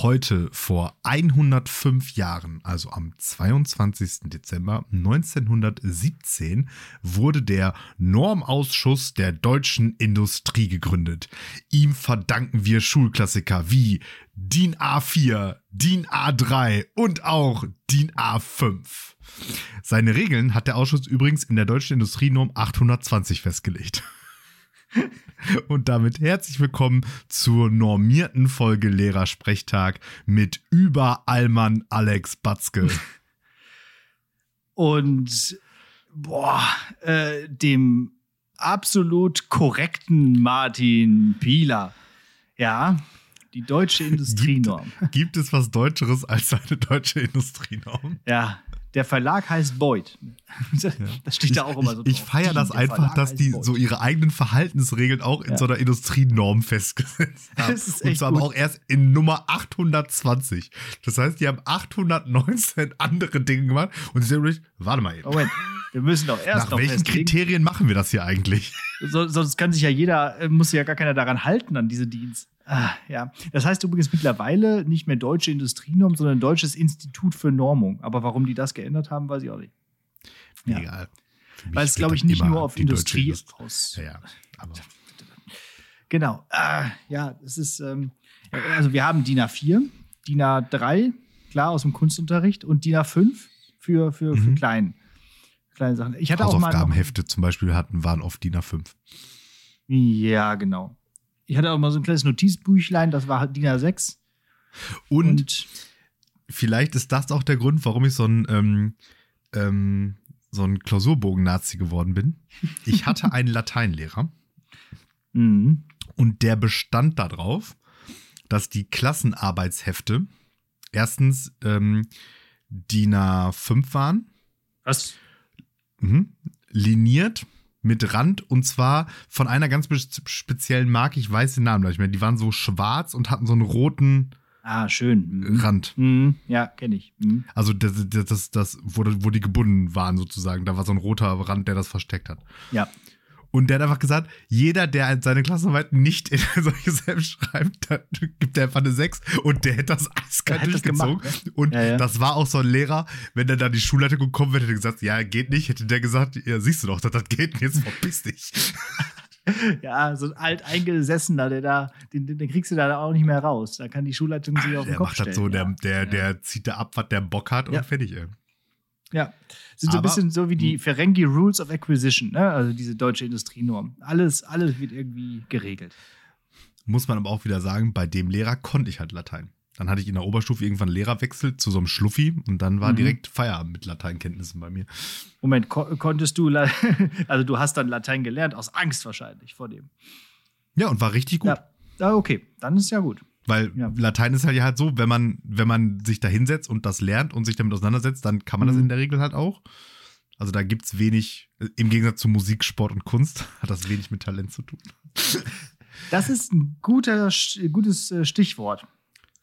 Heute vor 105 Jahren, also am 22. Dezember 1917, wurde der Normausschuss der deutschen Industrie gegründet. Ihm verdanken wir Schulklassiker wie DIN A4, DIN A3 und auch DIN A5. Seine Regeln hat der Ausschuss übrigens in der deutschen Industrienorm 820 festgelegt. Und damit herzlich willkommen zur normierten Folge Lehrersprechtag mit Überallmann Alex Batzke. Und boah, äh, dem absolut korrekten Martin Pieler. Ja, die deutsche Industrienorm. Gibt, gibt es was Deutscheres als eine deutsche Industrienorm? Ja, der Verlag heißt Boyd. Das steht da auch immer so. Drauf. Ich, ich feiere das einfach, Verlag dass die Boyd. so ihre eigenen Verhaltensregeln auch in ja. so einer Industrienorm festgesetzt haben. Das ist echt Und zwar aber auch erst in Nummer 820. Das heißt, die haben 819 andere Dinge gemacht und sie sagen, warte mal eben. Moment, wir müssen doch erst Nach welchen festlegen. Kriterien machen wir das hier eigentlich? So, sonst kann sich ja jeder, äh, muss sich ja gar keiner daran halten, an diese Dienst. Ah, ja, das heißt übrigens mittlerweile nicht mehr Deutsche Industrienorm, sondern Deutsches Institut für Normung. Aber warum die das geändert haben, weiß ich auch nicht. Ja. Egal. Weil es, glaube ich, nicht nur auf Industrie aus. Ja, ja, aber. Genau. Ah, ja, es ist, ähm, also wir haben DIN A4, DIN A3, klar, aus dem Kunstunterricht, und DIN A5 für, für, mhm. für klein, kleine Sachen. Ich hatte auch mal. Hausaufgabenhefte zum Beispiel hatten, waren oft DIN A5. Ja, genau. Ich hatte auch mal so ein kleines Notizbüchlein, das war halt DIN A6. Und, und vielleicht ist das auch der Grund, warum ich so ein, ähm, ähm, so ein Klausurbogen-Nazi geworden bin. Ich hatte einen Lateinlehrer. Mhm. Und der bestand darauf, dass die Klassenarbeitshefte erstens ähm, DIN A5 waren. Was? Mhm. Liniert mit Rand und zwar von einer ganz speziellen Marke, ich weiß den Namen nicht mehr. Die waren so schwarz und hatten so einen roten ah, schön. Mhm. Rand. Mhm. Ja, kenne ich. Mhm. Also das, das, das, das wo, wo die gebunden waren sozusagen. Da war so ein roter Rand, der das versteckt hat. Ja. Und der hat einfach gesagt, jeder, der seine Klassenarbeit nicht in solche selbst schreibt, dann gibt er einfach eine 6. Und der hätte das eiskalt durchgezogen. Das ne? Und ja, ja. das war auch so ein Lehrer, wenn der da die Schulleitung gekommen wäre, hätte er gesagt, ja, geht nicht, hätte der gesagt, ja, siehst du doch, dass das geht, jetzt verpiss dich. ja, so ein alteingesessener, der da, den, den, kriegst du da auch nicht mehr raus. Da kann die Schulleitung sich auf den Kopf stellen. Der macht das so, der, der, der zieht da ab, was der Bock hat und fertig, ey. Ja, sind so ein bisschen so wie die hm. Ferengi Rules of Acquisition, ne? also diese deutsche Industrienorm. Alles, alles wird irgendwie geregelt. Muss man aber auch wieder sagen, bei dem Lehrer konnte ich halt Latein. Dann hatte ich in der Oberstufe irgendwann Lehrerwechsel zu so einem Schluffi und dann war mhm. direkt Feierabend mit Lateinkenntnissen bei mir. Moment, ko konntest du, also du hast dann Latein gelernt, aus Angst wahrscheinlich vor dem. Ja, und war richtig gut. Ja, okay, dann ist ja gut. Weil ja. Latein ist halt ja halt so, wenn man, wenn man sich da hinsetzt und das lernt und sich damit auseinandersetzt, dann kann man mhm. das in der Regel halt auch. Also da gibt es wenig, im Gegensatz zu Musik, Sport und Kunst, hat das wenig mit Talent zu tun. Das ist ein guter, gutes äh, Stichwort.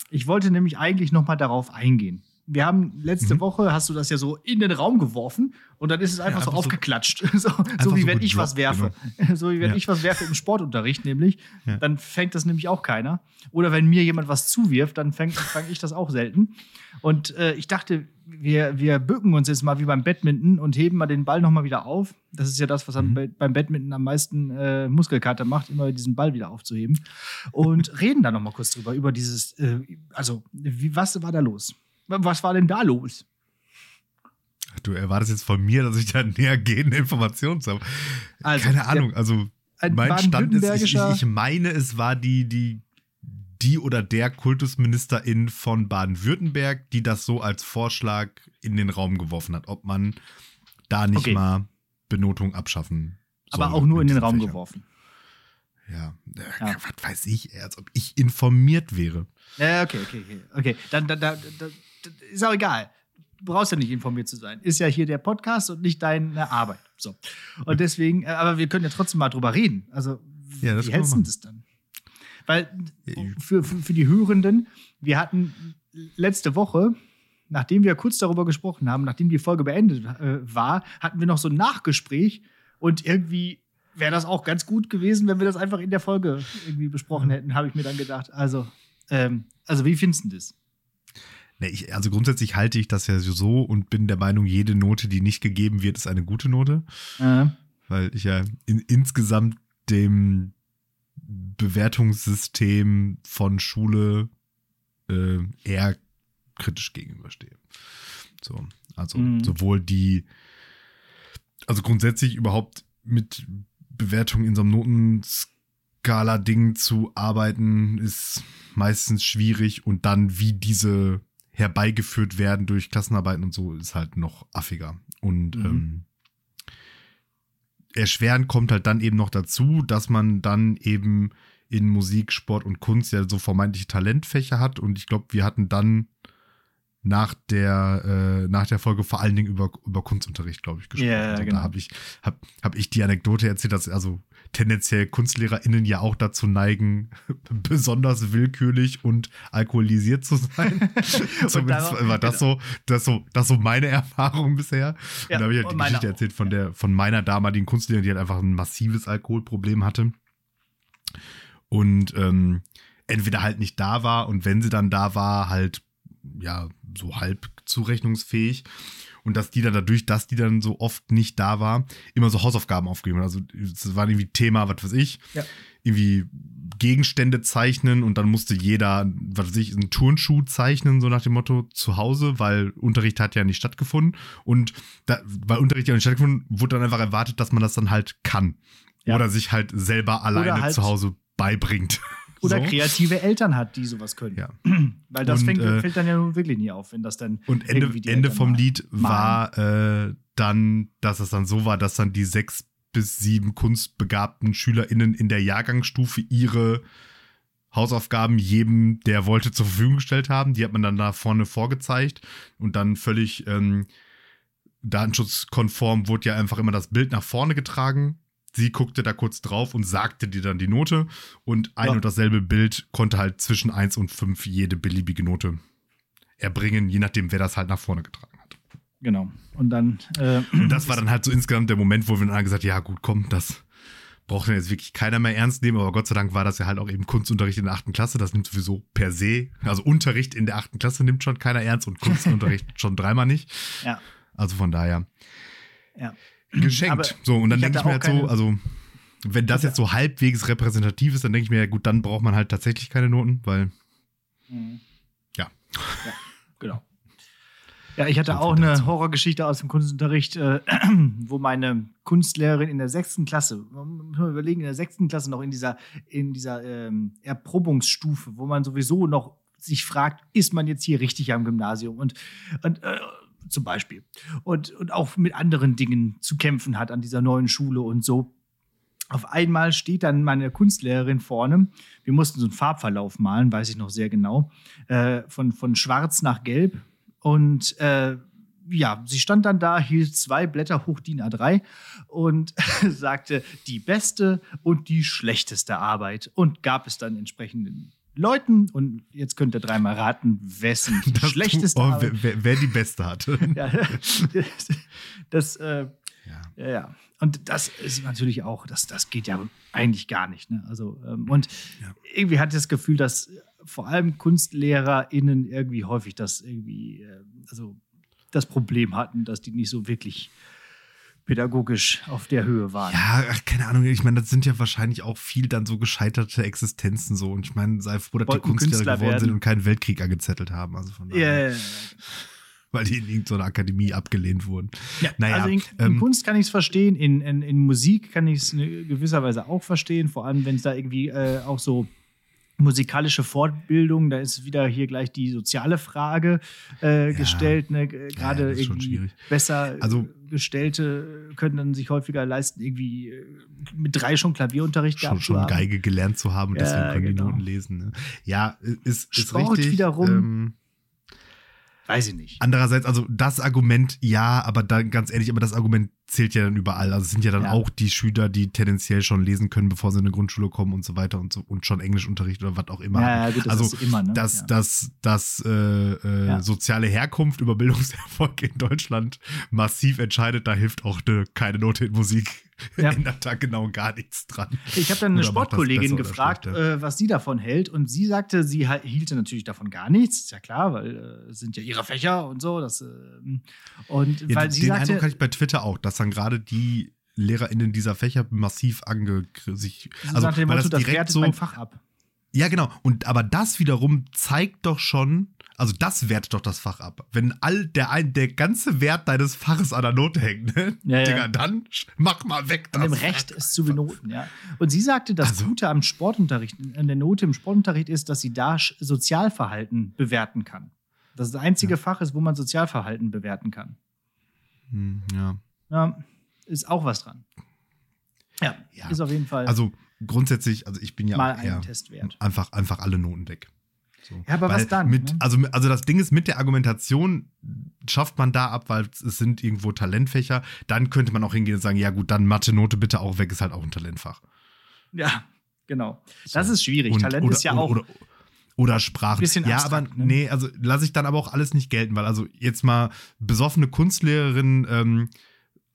Ich wollte nämlich eigentlich noch mal darauf eingehen wir haben letzte mhm. Woche, hast du das ja so in den Raum geworfen und dann ist es einfach, ja, einfach so aufgeklatscht. So, so wie so wenn ich was werfe. Genau. So wie wenn ja. ich was werfe im Sportunterricht, nämlich. Ja. Dann fängt das nämlich auch keiner. Oder wenn mir jemand was zuwirft, dann fange fang ich das auch selten. Und äh, ich dachte, wir, wir bücken uns jetzt mal wie beim Badminton und heben mal den Ball nochmal wieder auf. Das ist ja das, was mhm. beim Badminton am meisten äh, Muskelkater macht, immer diesen Ball wieder aufzuheben. Und reden da nochmal kurz drüber, über dieses, äh, also, wie, was war da los? Was war denn da los? Du erwartest jetzt von mir, dass ich da näher gehende Informationen habe. Also, Keine Ahnung, also mein Stand ist, ich, ich, meine, es war die, die, die oder der Kultusministerin von Baden-Württemberg, die das so als Vorschlag in den Raum geworfen hat, ob man da nicht okay. mal Benotung abschaffen soll. Aber auch nur in den Raum Fächer. geworfen. Ja. ja. was weiß ich, als ob ich informiert wäre. Ja, okay, okay, okay. Okay, dann, dann, dann, dann ist auch egal. Du brauchst ja nicht informiert zu sein. Ist ja hier der Podcast und nicht deine Arbeit. So. Und deswegen, äh, aber wir können ja trotzdem mal drüber reden. Also, ja, wie hältst du das dann? Weil für, für, für die Hörenden, wir hatten letzte Woche, nachdem wir kurz darüber gesprochen haben, nachdem die Folge beendet äh, war, hatten wir noch so ein Nachgespräch und irgendwie wäre das auch ganz gut gewesen, wenn wir das einfach in der Folge irgendwie besprochen hätten, habe ich mir dann gedacht. Also Ähm, also, wie findest du das? Nee, ich, also grundsätzlich halte ich das ja so und bin der Meinung, jede Note, die nicht gegeben wird, ist eine gute Note. Äh, Weil ich ja in, insgesamt dem Bewertungssystem von Schule äh, eher kritisch gegenüberstehe. So, also Mhm. sowohl die, also grundsätzlich überhaupt mit Bewertung in so einem Notenskala-Ding zu arbeiten, ist meistens schwierig und dann, wie diese herbeigeführt werden durch Klassenarbeiten und so, ist halt noch affiger. Und Mhm. ähm, erschwerend kommt halt dann eben noch dazu, dass man dann eben in Musik, Sport und Kunst ja so vermeintliche Talentfächer hat. Und ich glaube, wir hatten dann nach der, äh, nach der Folge vor allen Dingen über, über Kunstunterricht, glaube ich, gesprochen. Ja, also genau. Da habe ich, hab, hab ich die Anekdote erzählt, dass also tendenziell KunstlehrerInnen ja auch dazu neigen, besonders willkürlich und alkoholisiert zu sein. Zumindest darauf- war das so, das so, das so meine Erfahrung bisher. Ja, und da habe ich halt die Geschichte auch, erzählt von der, von meiner damaligen Kunstlehrerin, die halt einfach ein massives Alkoholproblem hatte. Und ähm, entweder halt nicht da war und wenn sie dann da war, halt ja so halb zurechnungsfähig. Und dass die dann dadurch, dass die dann so oft nicht da war, immer so Hausaufgaben aufgegeben hat. Also es war irgendwie Thema, was weiß ich, Ja. irgendwie Gegenstände zeichnen und dann musste jeder, was weiß ich, einen Turnschuh zeichnen, so nach dem Motto, zu Hause, weil Unterricht hat ja nicht stattgefunden. Und da, weil Unterricht ja nicht stattgefunden, wurde dann einfach erwartet, dass man das dann halt kann. Ja. Oder sich halt selber alleine halt- zu Hause beibringt. Oder So. kreative Eltern hat, die sowas können. Ja. Weil das Und, fängt, äh, fällt dann ja nun wirklich nie auf, wenn das dann. Und Ende, Ende vom mal Lied war äh, dann, dass es dann so war, dass dann die sechs bis sieben kunstbegabten SchülerInnen in der Jahrgangsstufe ihre Hausaufgaben jedem, der wollte, zur Verfügung gestellt haben. Die hat man dann da vorne vorgezeigt und dann völlig ähm, datenschutzkonform wurde ja einfach immer das Bild nach vorne getragen. Sie guckte da kurz drauf und sagte dir dann die Note und ein Ja. und dasselbe Bild konnte halt zwischen 1 und 5 jede beliebige Note erbringen, je nachdem, wer das halt nach vorne getragen hat. Genau. Und dann. Äh, Und das war dann halt so insgesamt der Moment, wo wir dann gesagt haben, ja gut, komm, das braucht dann jetzt wirklich keiner mehr ernst nehmen, aber Gott sei Dank war das ja halt auch eben Kunstunterricht in der achten Klasse, das nimmt sowieso per se, also Unterricht in der achten Klasse nimmt schon keiner ernst und Kunstunterricht schon dreimal nicht. Ja. Also von daher Ja. Geschenkt. Aber so, und dann denke ich mir halt so, also wenn das jetzt so halbwegs repräsentativ ist, dann denke ich mir, ja gut, dann braucht man halt tatsächlich keine Noten, weil Mhm. Ja. ja. Genau. Ja, ich hatte auch eine. Horrorgeschichte aus dem Kunstunterricht, äh, wo meine Kunstlehrerin in der sechsten Klasse, man muss mal überlegen, in der sechsten Klasse noch in dieser, in dieser ähm, Erprobungsstufe, wo man sowieso noch sich fragt, ist man jetzt hier richtig am Gymnasium? Und, und äh, zum Beispiel. Und, und auch mit anderen Dingen zu kämpfen hat an dieser neuen Schule und so. Auf einmal steht dann meine Kunstlehrerin vorne. Wir mussten so einen Farbverlauf malen, weiß ich noch sehr genau. Äh, von, von schwarz nach gelb. Und äh, ja, sie stand dann da, hielt zwei Blätter hoch DIN A3 und sagte die beste und die schlechteste Arbeit und gab es dann entsprechenden Leuten. Und jetzt könnt ihr dreimal raten, wessen die das schlechteste oh, Arbeit. wer, wer, die beste hatte. Ja, das, äh, Ja. ja. Und das ist natürlich auch, das, das geht ja eigentlich gar nicht. Ne? Also, ähm, und Ja. irgendwie hatte ich das Gefühl, dass vor allem KunstlehrerInnen irgendwie häufig das irgendwie, äh, also das Problem hatten, dass die nicht so wirklich pädagogisch auf der Höhe waren. Ja, ach, keine Ahnung. Ich meine, das sind ja wahrscheinlich auch viel dann so gescheiterte Existenzen so. Und ich meine, sei froh, dass die Kunstlehrer Künstler geworden sind werden. und keinen Weltkrieg angezettelt haben. Also von daher, ja, ja. weil die in irgendeiner Akademie abgelehnt wurden. Ja, Naja, also in, in ähm, Kunst kann ich es verstehen, in, in, in Musik kann ich es in gewisser Weise auch verstehen, vor allem wenn es da irgendwie äh, auch so musikalische Fortbildung, da ist wieder hier gleich die soziale Frage äh, Ja. gestellt. Ne? Gerade schon irgendwie besser Also- Gestellte können dann sich häufiger leisten, irgendwie äh, mit drei schon Klavierunterricht Schon, gehabt schon haben. Geige gelernt zu haben und Ja, deswegen können genau. die Noten lesen. Ne? Ja, ist, ist Sport richtig. wiederum. Ähm, Weiß ich nicht. Andererseits, also das Argument, ja, aber dann ganz ehrlich, aber das Argument zählt ja dann überall. Also es sind ja dann Ja. auch die Schüler, die tendenziell schon lesen können, bevor sie in eine Grundschule kommen und so weiter und so und schon Englischunterricht oder was auch immer. Ja, ja, gut, das also immer, ne? dass, Ja. dass, dass äh, äh, Ja. soziale Herkunft über Bildungserfolg in Deutschland massiv entscheidet, da hilft auch eine, keine Note in Musik. Ändert da genau gar nichts dran. Ich habe dann eine Oder das Sportkollegin gefragt, äh, was sie davon hält. Und sie sagte, sie hielte natürlich davon gar nichts. Ist ja klar, weil äh, es sind ja ihre Fächer und so. Das, äh, und weil den sie Eindruck sagte, hatte ich bei Twitter auch, dass dann gerade die LehrerInnen dieser Fächer massiv angegriffen sich. Also, dem weil das das direkt wertet so. mein Fach ab. Ja, genau. Und aber das wiederum zeigt doch schon, also das wertet doch das Fach ab. Wenn all der ein, der ganze Wert deines Faches an der Note hängt, ne? Ja, ja. Digga, dann mach mal weg. An dem das Recht ist zu benoten, ja. Und sie sagte, das Also- Gute am Sportunterricht, an der Note im Sportunterricht ist, dass sie da Sozialverhalten bewerten kann. Das das einzige Fach ist, wo man Sozialverhalten bewerten kann. Hm, ja. Ja, ist auch was dran. Ja, Ja. ist auf jeden Fall Also grundsätzlich, also ich bin ja mal auch einen Test wert. einfach, einfach alle Noten weg. So. Ja, aber was Weil dann, Mit, ne? also, also das Ding ist, mit der Argumentation schafft man da ab, weil es sind irgendwo Talentfächer. Dann könnte man auch hingehen und sagen, ja gut, dann Mathe-Note bitte auch weg, ist halt auch ein Talentfach. Ja, genau. So. Das ist schwierig. Und- Talent oder, ist ja oder, auch. Oder, oder Sprachen. Bisschen ja, abstrakt, aber ne? nee, also lasse ich dann aber auch alles nicht gelten, weil also jetzt mal besoffene Kunstlehrerin ähm,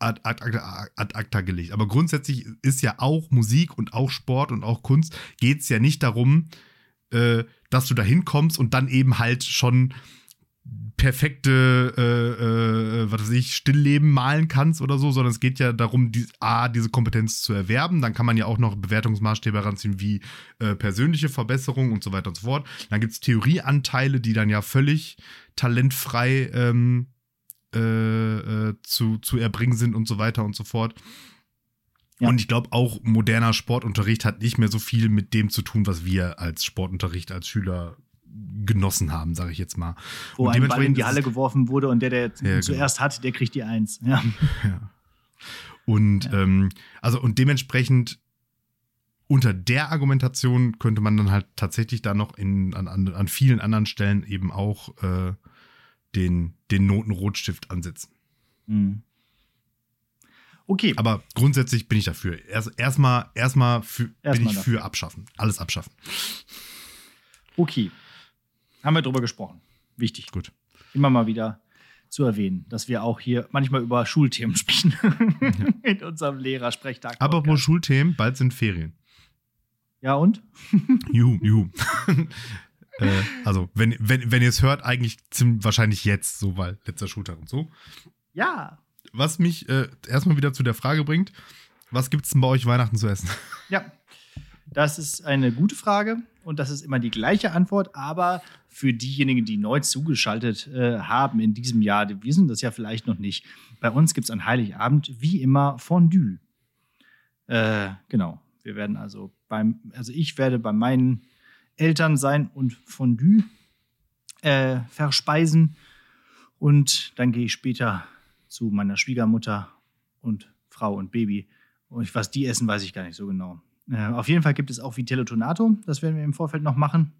ad, ad, ad, ad acta gelegt. Aber grundsätzlich ist ja auch Musik und auch Sport und auch Kunst geht es ja nicht darum, äh, dass du da hinkommst und dann eben halt schon perfekte, äh, äh, was weiß ich, Stillleben malen kannst oder so, sondern es geht ja darum, die, A, diese Kompetenz zu erwerben. Dann kann man ja auch noch Bewertungsmaßstäbe heranziehen wie äh, persönliche Verbesserung und so weiter und so fort. Dann gibt es Theorieanteile, die dann ja völlig talentfrei ähm, äh, äh, zu, zu erbringen sind und so weiter und so fort. Ja. Und ich glaube auch, moderner Sportunterricht hat nicht mehr so viel mit dem zu tun, was wir als Sportunterricht als Schüler genossen haben, sage ich jetzt mal. wo Und ein Ball in dementsprechend die Halle geworfen wurde und der, der ihn genau. zuerst hat, der kriegt die Eins. Ja. Ja. Und Ja. ähm, also und dementsprechend unter der Argumentation könnte man dann halt tatsächlich da noch in, an, an, an vielen anderen Stellen eben auch äh, den, den Notenrotstift ansetzen. Mhm. Okay, Aber grundsätzlich bin ich dafür. Erst, erstmal erstmal für, bin Erstmal ich dafür. für abschaffen. Alles abschaffen. okay. Haben wir drüber gesprochen. Wichtig. Gut. Immer mal wieder zu erwähnen, dass wir auch hier manchmal über Schulthemen sprechen. In unserem Lehrersprechtag. Aber wo Schulthemen, bald sind Ferien. Ja, und? Juhu, juhu. Äh, also, wenn, wenn, wenn ihr es hört, eigentlich ziemlich wahrscheinlich jetzt, so, weil letzter Schultag und so. Ja. Was mich äh, erstmal wieder zu der Frage bringt, was gibt es denn bei euch Weihnachten zu essen? Ja, das ist eine gute Frage und das ist immer die gleiche Antwort, aber für diejenigen, die neu zugeschaltet äh, haben in diesem Jahr, die wissen das ja vielleicht noch nicht. Bei uns gibt es an Heiligabend wie immer Fondue. Äh, genau. Wir werden also beim, also ich werde bei meinen Eltern sein und Fondue äh, verspeisen und dann gehe ich später zu meiner Schwiegermutter und Frau und Baby. Und was die essen, weiß ich gar nicht so genau. Äh, auf jeden Fall gibt es auch Vitello Tonato. Das werden wir im Vorfeld noch machen.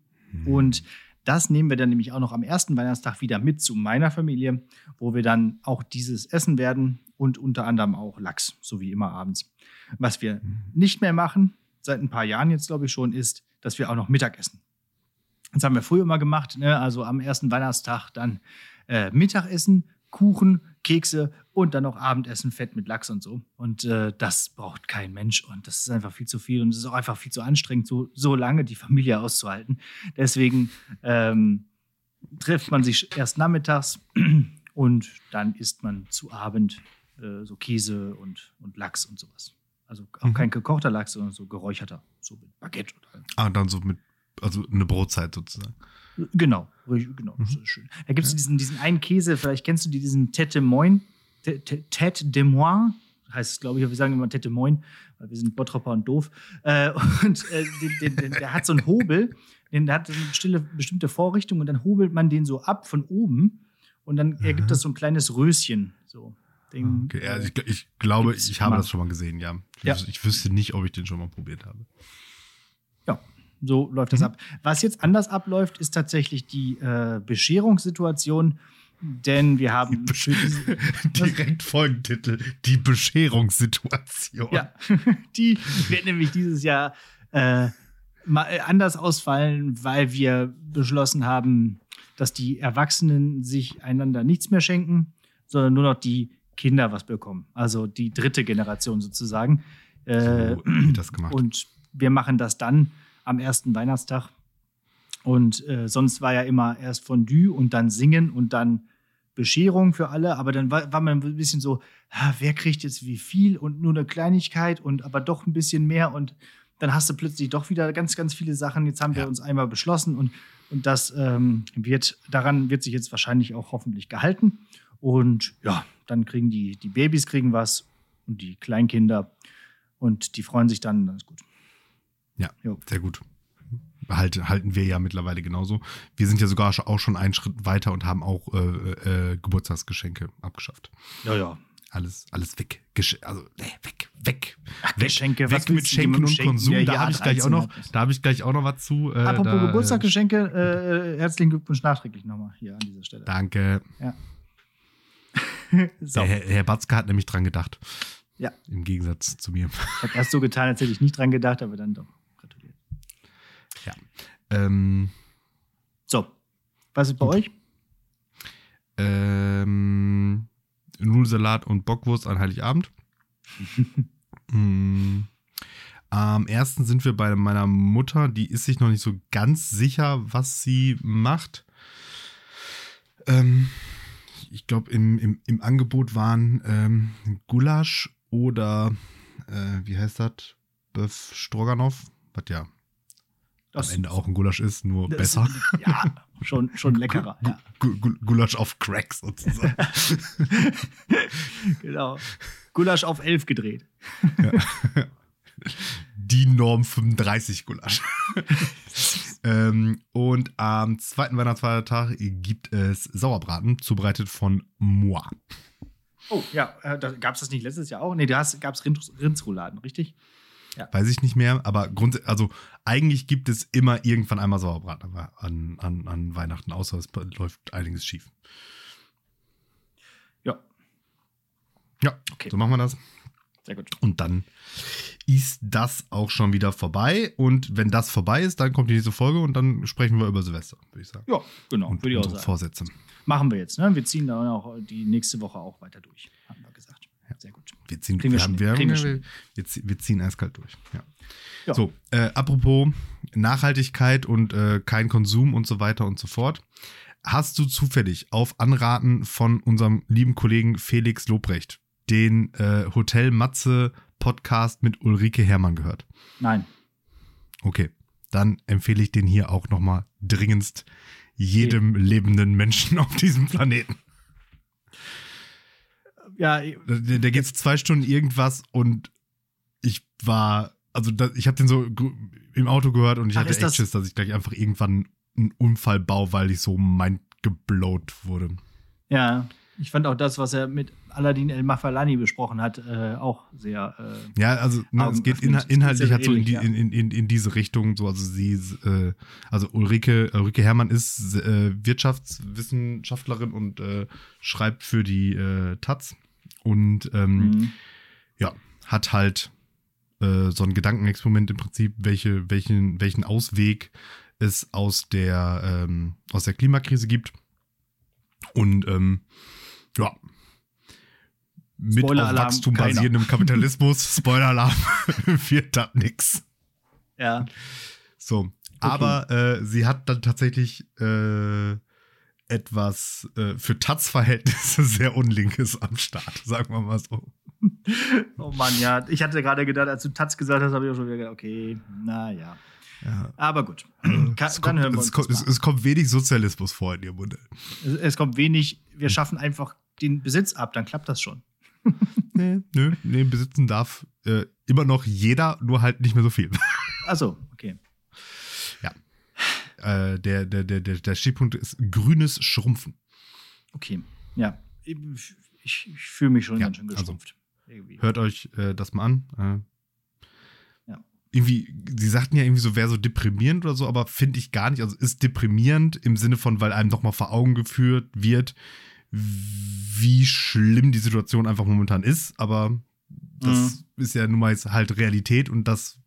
Und das nehmen wir dann nämlich auch noch am ersten Weihnachtstag wieder mit zu meiner Familie, wo wir dann auch dieses essen werden und unter anderem auch Lachs, so wie immer abends. Was wir nicht mehr machen, seit ein paar Jahren jetzt glaube ich schon, ist, dass wir auch noch Mittag essen. Das haben wir früher immer gemacht, ne? also am ersten Weihnachtstag dann äh, Mittagessen, Kuchen, Kekse und dann noch Abendessen, Fett mit Lachs und so. Und äh, das braucht kein Mensch und das ist einfach viel zu viel und es ist auch einfach viel zu anstrengend, so, so lange die Familie auszuhalten. Deswegen ähm, trifft man sich erst nachmittags und dann isst man zu Abend äh, so Käse und, und Lachs und sowas. Also auch Mhm. kein gekochter Lachs, sondern so geräucherter, so mit Baguette oder Ah, dann so mit, also eine Brotzeit sozusagen. Genau, genau. Mhm. Das ist schön. Da gibt es diesen, diesen einen Käse, vielleicht kennst du die, diesen Tete Moine. Tete de Moine heißt es, glaube ich. aber Wir sagen immer Tete Moine, weil wir sind Bottropper und doof. Äh, und äh, den, den, den, der hat so einen Hobel, den, der hat eine bestimmte, bestimmte Vorrichtung und dann hobelt man den so ab von oben und dann ergibt Mhm. das so ein kleines Röschen. So. Den, Okay, ja, äh, ich, ich glaube, gibt's ich habe immer. das schon mal gesehen, ja. Ich, Ja. ich wüsste nicht, ob ich den schon mal probiert habe. Ja, so läuft das Mhm. ab. Was jetzt anders abläuft, ist tatsächlich die äh, Bescherungssituation. denn wir haben Direkt Folgentitel: Die Bescherungssituation. ja, die wird nämlich dieses Jahr äh, mal äh, anders ausfallen, weil wir beschlossen haben, dass die Erwachsenen sich einander nichts mehr schenken, sondern nur noch die Kinder was bekommen. Also die dritte Generation sozusagen. Äh, So wird das gemacht. und wir machen das dann am ersten Weihnachtstag. Und äh, sonst war ja immer erst Fondue und dann Singen und dann Bescherung für alle. Aber dann war, war man ein bisschen so, ah, wer kriegt jetzt wie viel und nur eine Kleinigkeit und aber doch ein bisschen mehr. Und dann hast du plötzlich doch wieder ganz, ganz viele Sachen. Jetzt haben wir Ja. uns einmal beschlossen und, und das ähm, wird, daran wird sich jetzt wahrscheinlich auch hoffentlich gehalten. Und ja, dann kriegen die, die Babys kriegen was und die Kleinkinder und die freuen sich dann, dann ist gut. Ja, Jo. sehr gut. Halt, halten wir ja mittlerweile genauso. Wir sind ja sogar auch schon einen Schritt weiter und haben auch äh, äh, Geburtstagsgeschenke abgeschafft. Ja, ja. Alles, alles weg. Gesch also, nee, weg, weg. Ach, weg, Geschenke, weg mit Schenken und schenken, Konsum. Da habe ich gleich auch noch, 13 hat? da habe ich gleich auch noch was zu. Äh, Apropos da, Geburtstagsgeschenke, äh, herzlichen Glückwunsch nachträglich nochmal hier an dieser Stelle. Danke. So. Herr, Herr Batzke hat nämlich dran gedacht. Ja. Im Gegensatz zu mir. Ich habe erst so getan, als hätte ich nicht dran gedacht, aber dann doch. Gratuliert. Ähm, So, was ist bei Gut. euch? ähm, Nudelsalat und Bockwurst an Heiligabend. Mm. Am ersten sind wir bei meiner Mutter, die ist sich noch nicht so ganz sicher, was sie macht. Ähm, ich glaube, im, im, im Angebot waren ähm, Gulasch oder, äh, wie heißt das? Böf Stroganoff, was ja am Ende auch ein Gulasch ist, nur das- besser. Ja, schon, schon leckerer. Ja, Gu- Gu- Gulasch auf Crack sozusagen. genau. Gulasch auf 11 gedreht. Die Norm 35 Gulasch. ähm, und am zweiten Weihnachtsfeiertag gibt es Sauerbraten, zubereitet von Moi. Oh, ja, äh, gab es das nicht letztes Jahr auch? Nee, da gab es Rind, Rindsrouladen, richtig? Weiß ich nicht mehr, aber grundsätzlich, also eigentlich gibt es immer irgendwann einmal Sauerbraten an, an, an Weihnachten, außer es läuft einiges schief. Ja, Ja, Okay. so machen wir das. Sehr gut. Und dann ist das auch schon wieder vorbei. Und wenn das vorbei ist, dann kommt die nächste Folge und dann sprechen wir über Silvester, würde ich sagen. Ja, genau, und würde ich auch sagen. Vorsätze. Machen wir jetzt, ne? Wir ziehen dann auch die nächste Woche auch weiter durch, haben wir gesagt. Sehr gut. Wir ziehen, wir wir haben, wir, wir wir ziehen eiskalt durch. Ja. Ja. So, äh, apropos Nachhaltigkeit und äh, kein Konsum und so weiter und so fort. Hast du zufällig auf Anraten von unserem lieben Kollegen Felix Lobrecht den äh, Hotel Matze Podcast mit Ulrike Hermann gehört? Nein. Okay, dann empfehle ich den hier auch nochmal dringendst jedem lebenden Menschen auf diesem Planeten. Ja, Der, der geht zwei Stunden irgendwas und ich war, also da, ich habe den so im Auto gehört und ich Ach, hatte echt das- Schiss, dass ich gleich einfach irgendwann einen Unfall baue, weil ich so mindgeblowt wurde. ja. Ich fand auch das, was er mit Aladdin El Mafalani besprochen hat, äh, auch sehr. Äh, Ja, also ne, es geht öffnend. inha geht inhaltlich halt so in, die, ähnlich, in, in, in diese Richtung. So, also sie, äh, also Ulrike, Ulrike Herrmann ist äh, Wirtschaftswissenschaftlerin und äh, schreibt für die äh, Taz und ähm, mhm. ja, hat halt so ein Gedankenexperiment im Prinzip, welche, welchen, welchen Ausweg es aus der, ähm, aus der Klimakrise gibt. Und ähm, ja, mit auf Wachstum keiner. basierendem Kapitalismus, Spoiler-Alarm, wird das nix. Ja. So, aber äh, sie hat dann tatsächlich äh, etwas äh, für Taz-Verhältnisse sehr Unlinkes am Start, sagen wir mal so. Oh Mann, ja. Ich hatte gerade gedacht, als du Taz gesagt hast, habe ich auch schon wieder gedacht, okay, naja. Ja. Aber gut. Kann, es, dann kommt, hören wir es, uns kommt, es, es kommt wenig Sozialismus vor in ihrem Modell. Es, kommt wenig, wir schaffen einfach den Besitz ab, dann klappt das schon. Nee, nö, nee, besitzen darf äh, immer noch jeder, nur halt nicht mehr so viel. Achso, okay. äh, der, der, der, der, der Stichpunkt ist grünes Schrumpfen. Okay. Ja. Ich, ich, fühle mich schon Ja, ganz schön also, geschrumpft. Irgendwie. Hört euch äh, das mal an. Irgendwie, sie sagten ja irgendwie so, wäre so deprimierend oder so, aber finde ich gar nicht. Also ist deprimierend im Sinne von, weil einem nochmal vor Augen geführt wird, wie schlimm die Situation einfach momentan ist, aber das mhm. ist ja nun mal jetzt halt Realität und das,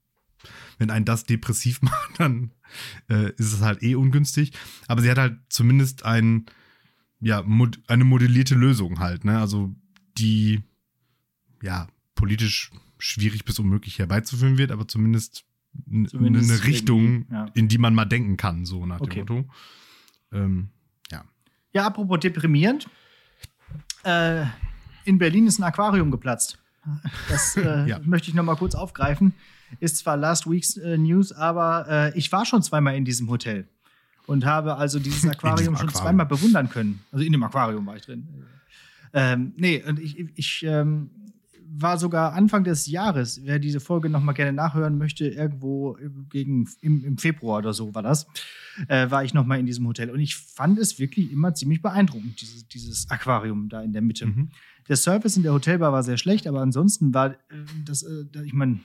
wenn ein das depressiv macht, dann äh, ist es halt eh ungünstig. Aber sie hat halt zumindest ein, ja, mod eine modellierte Lösung halt, ne? Also die ja politisch schwierig bis unmöglich herbeizuführen wird, aber zumindest, zumindest eine Richtung, ja. in die man mal denken kann, so nach okay. dem Motto. Ähm, ja. Ja, apropos deprimierend. Äh, in Berlin ist ein Aquarium geplatzt. Das äh, ja. möchte ich noch mal kurz aufgreifen. Ist zwar Last Week's äh, News, aber äh, ich war schon zweimal in diesem Hotel und habe also dieses Aquarium schon Aquarium. zweimal bewundern können. Also in dem Aquarium war ich drin. Ähm, nee, und ich, ich ähm, war sogar Anfang des Jahres, wer diese Folge noch mal gerne nachhören möchte, irgendwo gegen im, im Februar oder so war das, äh, war ich noch mal in diesem Hotel und ich fand es wirklich immer ziemlich beeindruckend, dieses, dieses Aquarium da in der Mitte. Mhm. Der Service in der Hotelbar war sehr schlecht, aber ansonsten war äh, das, äh, ich meine,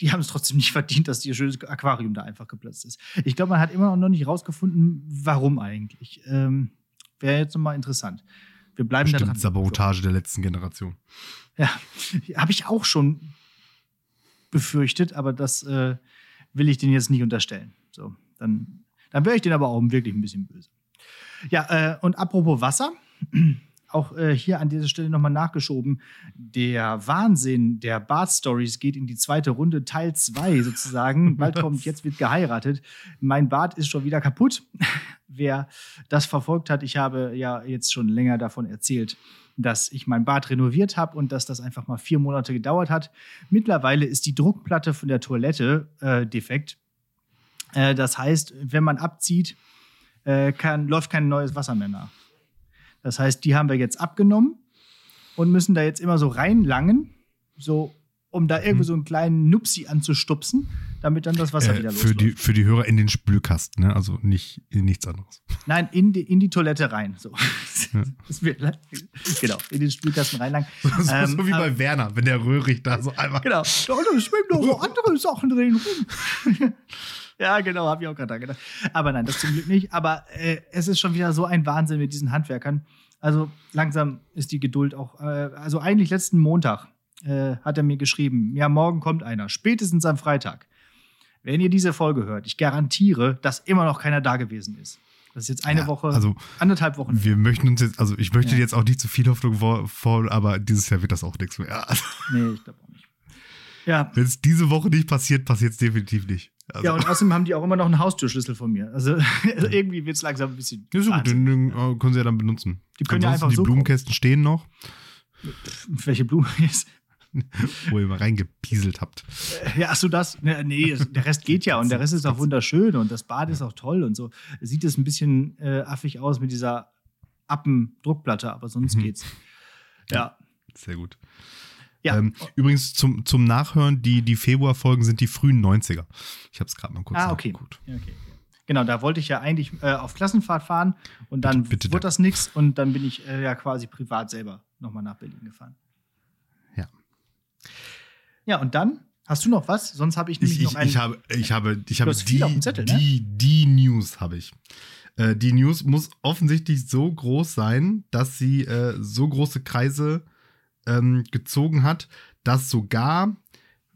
die haben es trotzdem nicht verdient, dass ihr schönes Aquarium da einfach geplatzt ist. Ich glaube, man hat immer noch nicht rausgefunden, warum eigentlich. Ähm, Wäre jetzt nochmal interessant. Wir bleiben Bestimmt da dran. Sabotage der letzten Generation. Ja, habe ich auch schon befürchtet, aber das äh, will ich denen jetzt nicht unterstellen. So, dann, dann wäre ich den aber auch wirklich ein bisschen böse. Ja, äh, und apropos Wasser, auch äh, hier an dieser Stelle nochmal nachgeschoben. Der Wahnsinn der Bart-Stories geht in die zweite Runde, Teil 2 sozusagen. Bald kommt, jetzt wird geheiratet. Mein Bart ist schon wieder kaputt. Wer das verfolgt hat, ich habe ja jetzt schon länger davon erzählt, dass ich mein Bad renoviert habe und dass das einfach mal vier Monate gedauert hat. Mittlerweile ist die Druckplatte von der Toilette äh, defekt. Äh, das heißt, wenn man abzieht, äh, kann, läuft kein neues Wasser mehr nach. Das heißt, die haben wir jetzt abgenommen und müssen da jetzt immer so reinlangen, so um da irgendwie mhm. so einen kleinen Nupsi anzustupsen, damit dann das Wasser äh, wieder für die, für die Hörer in den Spülkasten, ne? also nicht in nichts anderes. Nein, in die, in die Toilette rein. So. Ja. Wird, genau, in den Spülkasten reinlangen. So, ähm, so wie bei ähm, Werner, wenn der Röhrig da so einmal. Genau, da schwimmen noch so andere Sachen drin rum. Ja, genau, habe ich auch gerade gedacht. Aber nein, das zum Glück nicht. Aber äh, es ist schon wieder so ein Wahnsinn mit diesen Handwerkern. Also langsam ist die Geduld auch. Äh, also eigentlich letzten Montag äh, hat er mir geschrieben, ja, morgen kommt einer, spätestens am Freitag. Wenn ihr diese Folge hört, ich garantiere, dass immer noch keiner da gewesen ist. Das ist jetzt eine ja, Woche, also anderthalb Wochen. Wir möchten uns jetzt, also ich möchte ja. jetzt auch nicht zu viel Hoffnung vor, aber dieses Jahr wird das auch nichts mehr. Nee, ich glaube auch nicht. Ja. Wenn es diese Woche nicht passiert, passiert es definitiv nicht. Also. Ja, und außerdem haben die auch immer noch einen Haustürschlüssel von mir. Also, also irgendwie wird es langsam ein bisschen. Ja, so gut, den, den äh, können sie ja dann benutzen. Die können Ansonsten ja einfach die so Blumenkästen kommen. stehen noch. Welche Blumen jetzt? Wo ihr mal reingepieselt habt. Äh, ja, achso, das. Ne, nee, der Rest geht ja und der Rest ist auch wunderschön und das Bad ist auch toll und so. Sieht es ein bisschen äh, affig aus mit dieser Appendruckplatte, aber sonst mhm. geht's. Ja. Sehr gut. Ja. Ähm, übrigens zum, zum Nachhören, die, die Februarfolgen sind die frühen 90er. Ich habe es gerade mal kurz ah, okay. nachgeguckt. Okay. Genau, da wollte ich ja eigentlich äh, auf Klassenfahrt fahren und dann bitte, bitte wurde das nichts und dann bin ich äh, ja quasi privat selber nochmal nach Berlin gefahren. Ja, und dann? Hast du noch was? Sonst habe ich nämlich ich, noch einen. Ich habe, ich habe, ich habe die, Zettel, ne? die, die News habe ich. Äh, die News muss offensichtlich so groß sein, dass sie äh, so große Kreise ähm, gezogen hat, dass sogar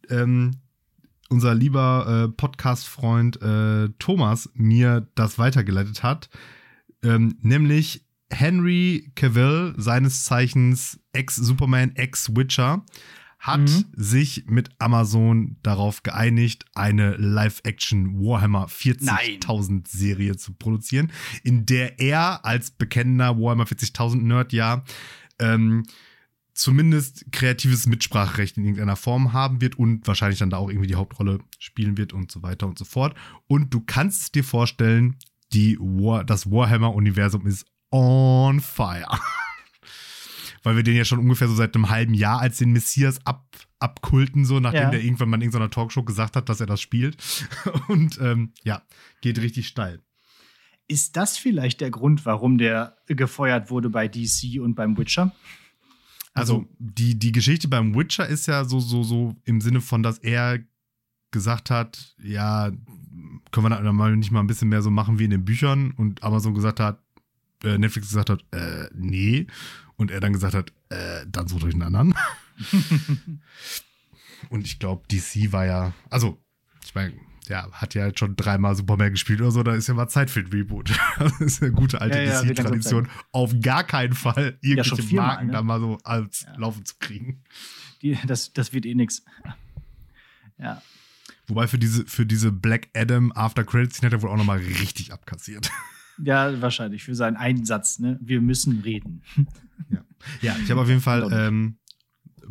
ähm, unser lieber äh, Podcast-Freund äh, Thomas mir das weitergeleitet hat. Ähm, nämlich Henry Cavill, seines Zeichens Ex-Superman, Ex-Witcher, hat mhm. sich mit Amazon darauf geeinigt, eine Live-Action Warhammer 40.000 Serie zu produzieren, in der er als bekennender Warhammer 40.000 Nerd ja ähm, zumindest kreatives Mitspracherecht in irgendeiner Form haben wird und wahrscheinlich dann da auch irgendwie die Hauptrolle spielen wird und so weiter und so fort. Und du kannst dir vorstellen, die War, das Warhammer-Universum ist on fire. weil wir den ja schon ungefähr so seit einem halben Jahr als den Messias ab, abkulten, so nachdem ja. der irgendwann mal in irgendeiner Talkshow gesagt hat, dass er das spielt. Und ähm, ja, geht richtig steil. Ist das vielleicht der Grund, warum der gefeuert wurde bei DC und beim Witcher? Also, also die, die Geschichte beim Witcher ist ja so, so, so im Sinne von, dass er gesagt hat, ja, können wir da mal nicht mal ein bisschen mehr so machen wie in den Büchern und Amazon gesagt hat, äh, Netflix gesagt hat, äh, nee. Und er dann gesagt hat, äh, dann sucht euch einen anderen. und ich glaube, DC war ja, also, ich meine, ja, hat ja schon dreimal Superman gespielt oder so, da ist ja mal Zeit für ein Reboot. Das ist eine gute alte Ja, ja, DC-Tradition. Auf gar keinen Fall irgendwelche viermal, Marken ne? da mal so als Ja. Laufen zu kriegen. Die, das, das wird eh nix. Ja. Wobei für diese, für diese Black Adam After Credits Szene hat er wohl auch nochmal richtig abkassiert. Ja, wahrscheinlich. Für seinen Einsatz, ne? Wir müssen reden. Ja, ich habe auf jeden Fall ähm,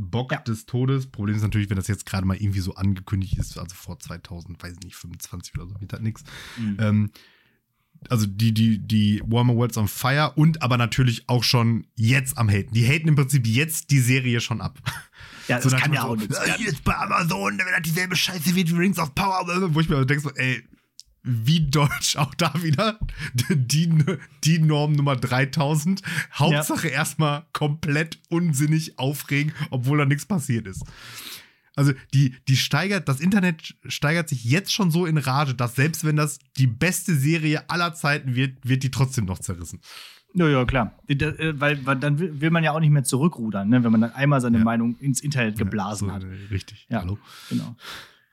Bock Ja. des Todes. Problem ist natürlich, wenn das jetzt gerade mal irgendwie so angekündigt ist, also vor 2000, weiß ich nicht, 25 oder so, wird das nix. Mhm. Ähm, also die, die, die Warmer Worlds on Fire und aber natürlich auch schon jetzt am Haten. Die haten im Prinzip jetzt die Serie schon ab. Ja, das So kann ja auch Motto, nichts. "Ah, Hier ist bei Amazon, wenn das dieselbe Scheiße wird wie Rings of Power, wo ich mir denke so, ey, wie deutsch auch da wieder die, die Norm Nummer 3000. Hauptsache erstmal komplett unsinnig aufregen, obwohl da nichts passiert ist. Also die, die steigert, das Internet steigert sich jetzt schon so in Rage, dass selbst wenn das die beste Serie aller Zeiten wird, wird die trotzdem noch zerrissen. Ja, ja, klar. Da- äh, Weil, weil dann will will man ja auch nicht mehr zurückrudern, ne? wenn man dann einmal seine Ja. Meinung ins Internet geblasen Ja, so, hat. äh, Richtig. Ja, Hallo. genau.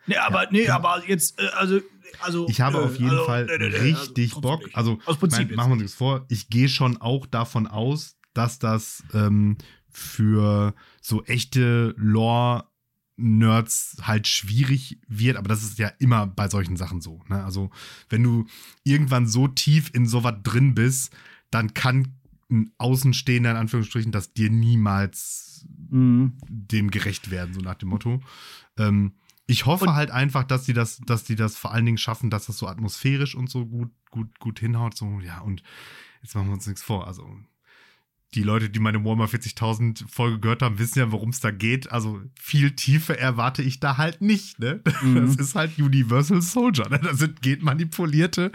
Nee, aber, nee, aber jetzt, äh, also, also. Ich habe äh, auf jeden also, Fall nee, nee, nee, richtig also, Bock. nicht. Also, aus Prinzip mein, machen wir uns nichts vor. Ich gehe schon auch davon aus, dass das ähm, für so echte Lore-Nerds halt schwierig wird, aber das ist ja immer bei solchen Sachen so. Ne? Also, wenn du irgendwann so tief in sowas drin bist, dann kann ein Außenstehender, in Anführungsstrichen, das dir niemals Mhm. dem gerecht werden, so nach dem Motto. Ähm, ich hoffe Und- halt einfach, dass die das, dass die das vor allen Dingen schaffen, dass das so atmosphärisch und so gut, gut, gut hinhaut. So, ja, und jetzt machen wir uns nichts vor. Also, die Leute, die meine Warhammer 40.000 Folge gehört haben, wissen ja, worum es da geht. Also, viel Tiefe erwarte ich da halt nicht, ne? Mhm. Das ist halt Universal Soldier, ne? Das sind genmanipulierte,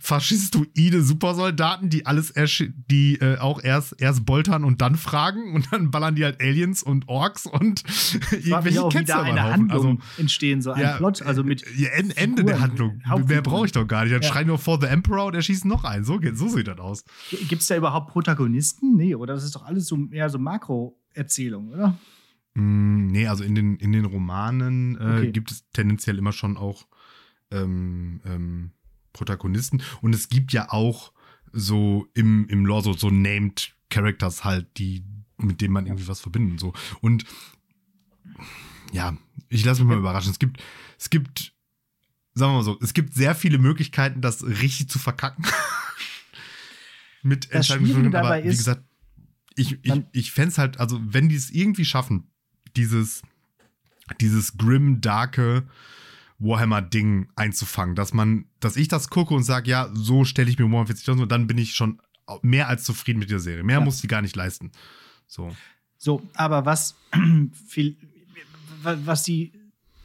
faschistoide Supersoldaten, die alles, ersch- die äh, auch erst, erst boltern und dann fragen und dann ballern die halt Aliens und Orks und irgendwelche auch Ketzer wieder eine. Handlung entstehen, so ein Plot, also mit. ja, En- Ende der Figuren, Handlung. Mehr brauche ich doch gar nicht. Dann Ja. schreien wir vor The Emperor und erschießen noch einen. So, geht, so sieht das aus. Gibt es da überhaupt Protagonisten? Nee, oder? Das ist doch alles so mehr so Makroerzählung, oder? Mm, nee, also in den, in den Romanen äh, Okay. gibt es tendenziell immer schon auch ähm, ähm, Protagonisten. Und es gibt ja auch so im, im Lore so, so named Characters halt, die, mit denen man irgendwie was verbindet und so. Und ja, ich lasse mich mal überraschen. Es gibt, es gibt, sagen wir mal so, es gibt sehr viele Möglichkeiten, das richtig zu verkacken. Mit dabei aber wie gesagt, ich, ich, ich fände es halt, also wenn die es irgendwie schaffen, dieses, dieses grim, darke Warhammer-Ding einzufangen, dass man, dass ich das gucke und sage, ja, so stelle ich mir Warhammer 40.000 und dann bin ich schon mehr als zufrieden mit der Serie. Mehr Ja. muss die gar nicht leisten. So. So, aber was viel, was die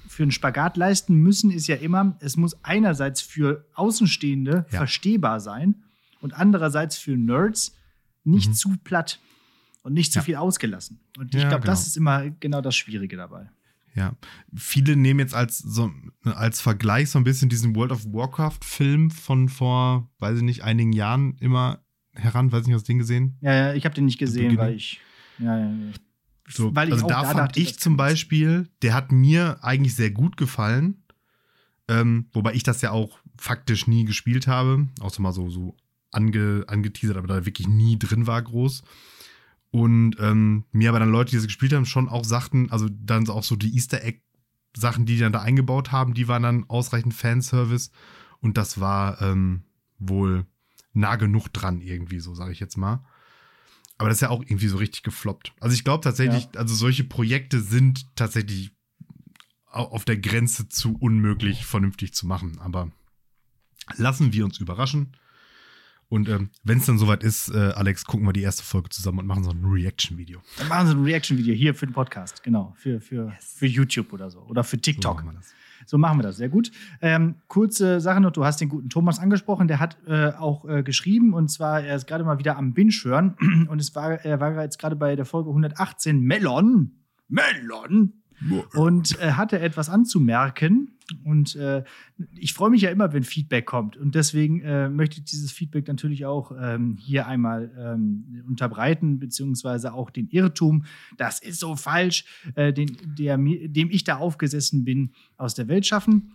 für einen Spagat leisten müssen, ist ja immer, es muss einerseits für Außenstehende Ja. verstehbar sein und andererseits für Nerds nicht Mhm. zu platt und nicht zu Ja. viel ausgelassen. Und ich Ja, glaube, das genau. ist immer genau das Schwierige dabei. Ja, viele nehmen jetzt als, so, als Vergleich so ein bisschen diesen World of Warcraft-Film von vor, weiß ich nicht, einigen Jahren immer heran. Weiß nicht, hast du den gesehen? Ja, ja, ich habe den nicht gesehen, weil ich. Ja, ja, ja. So, Weil ich also da da fand ich das zum Beispiel, der hat mir eigentlich sehr gut gefallen. Ähm, wobei ich das ja auch faktisch nie gespielt habe, außer mal so, so ange, angeteasert, aber da wirklich nie drin war groß. Und ähm, mir aber dann Leute, die das gespielt haben, schon auch sagten, also dann auch so die Easter Egg-Sachen, die die dann da eingebaut haben, die waren dann ausreichend Fanservice. Und das war ähm, wohl nah genug dran, irgendwie, so sage ich jetzt mal. Aber das ist ja auch irgendwie so richtig gefloppt. Also ich glaube tatsächlich, also solche Projekte sind tatsächlich au- auf der Grenze zu unmöglich vernünftig zu machen. Aber lassen wir uns überraschen. Und ähm, wenn es dann soweit ist, äh, Alex, gucken wir die erste Folge zusammen und machen so ein Reaction-Video. Dann machen sie ein Reaction-Video hier für den Podcast, genau. Für, für, für YouTube oder so. Oder für So TikTok. machen wir das. So machen wir das, sehr gut. Ähm, kurze Sache noch, du hast den guten Thomas angesprochen, der hat äh, auch äh, geschrieben und zwar, er ist gerade mal wieder am Binge hören und es war, er war jetzt gerade bei der Folge 118 Melon. Melon! Und äh, hatte etwas anzumerken Und äh, ich freue mich ja immer, wenn Feedback kommt. Und deswegen äh, möchte ich dieses Feedback natürlich auch ähm, hier einmal ähm, unterbreiten, beziehungsweise auch den Irrtum, das ist so falsch, äh, den, der, dem ich da aufgesessen bin, aus der Welt schaffen.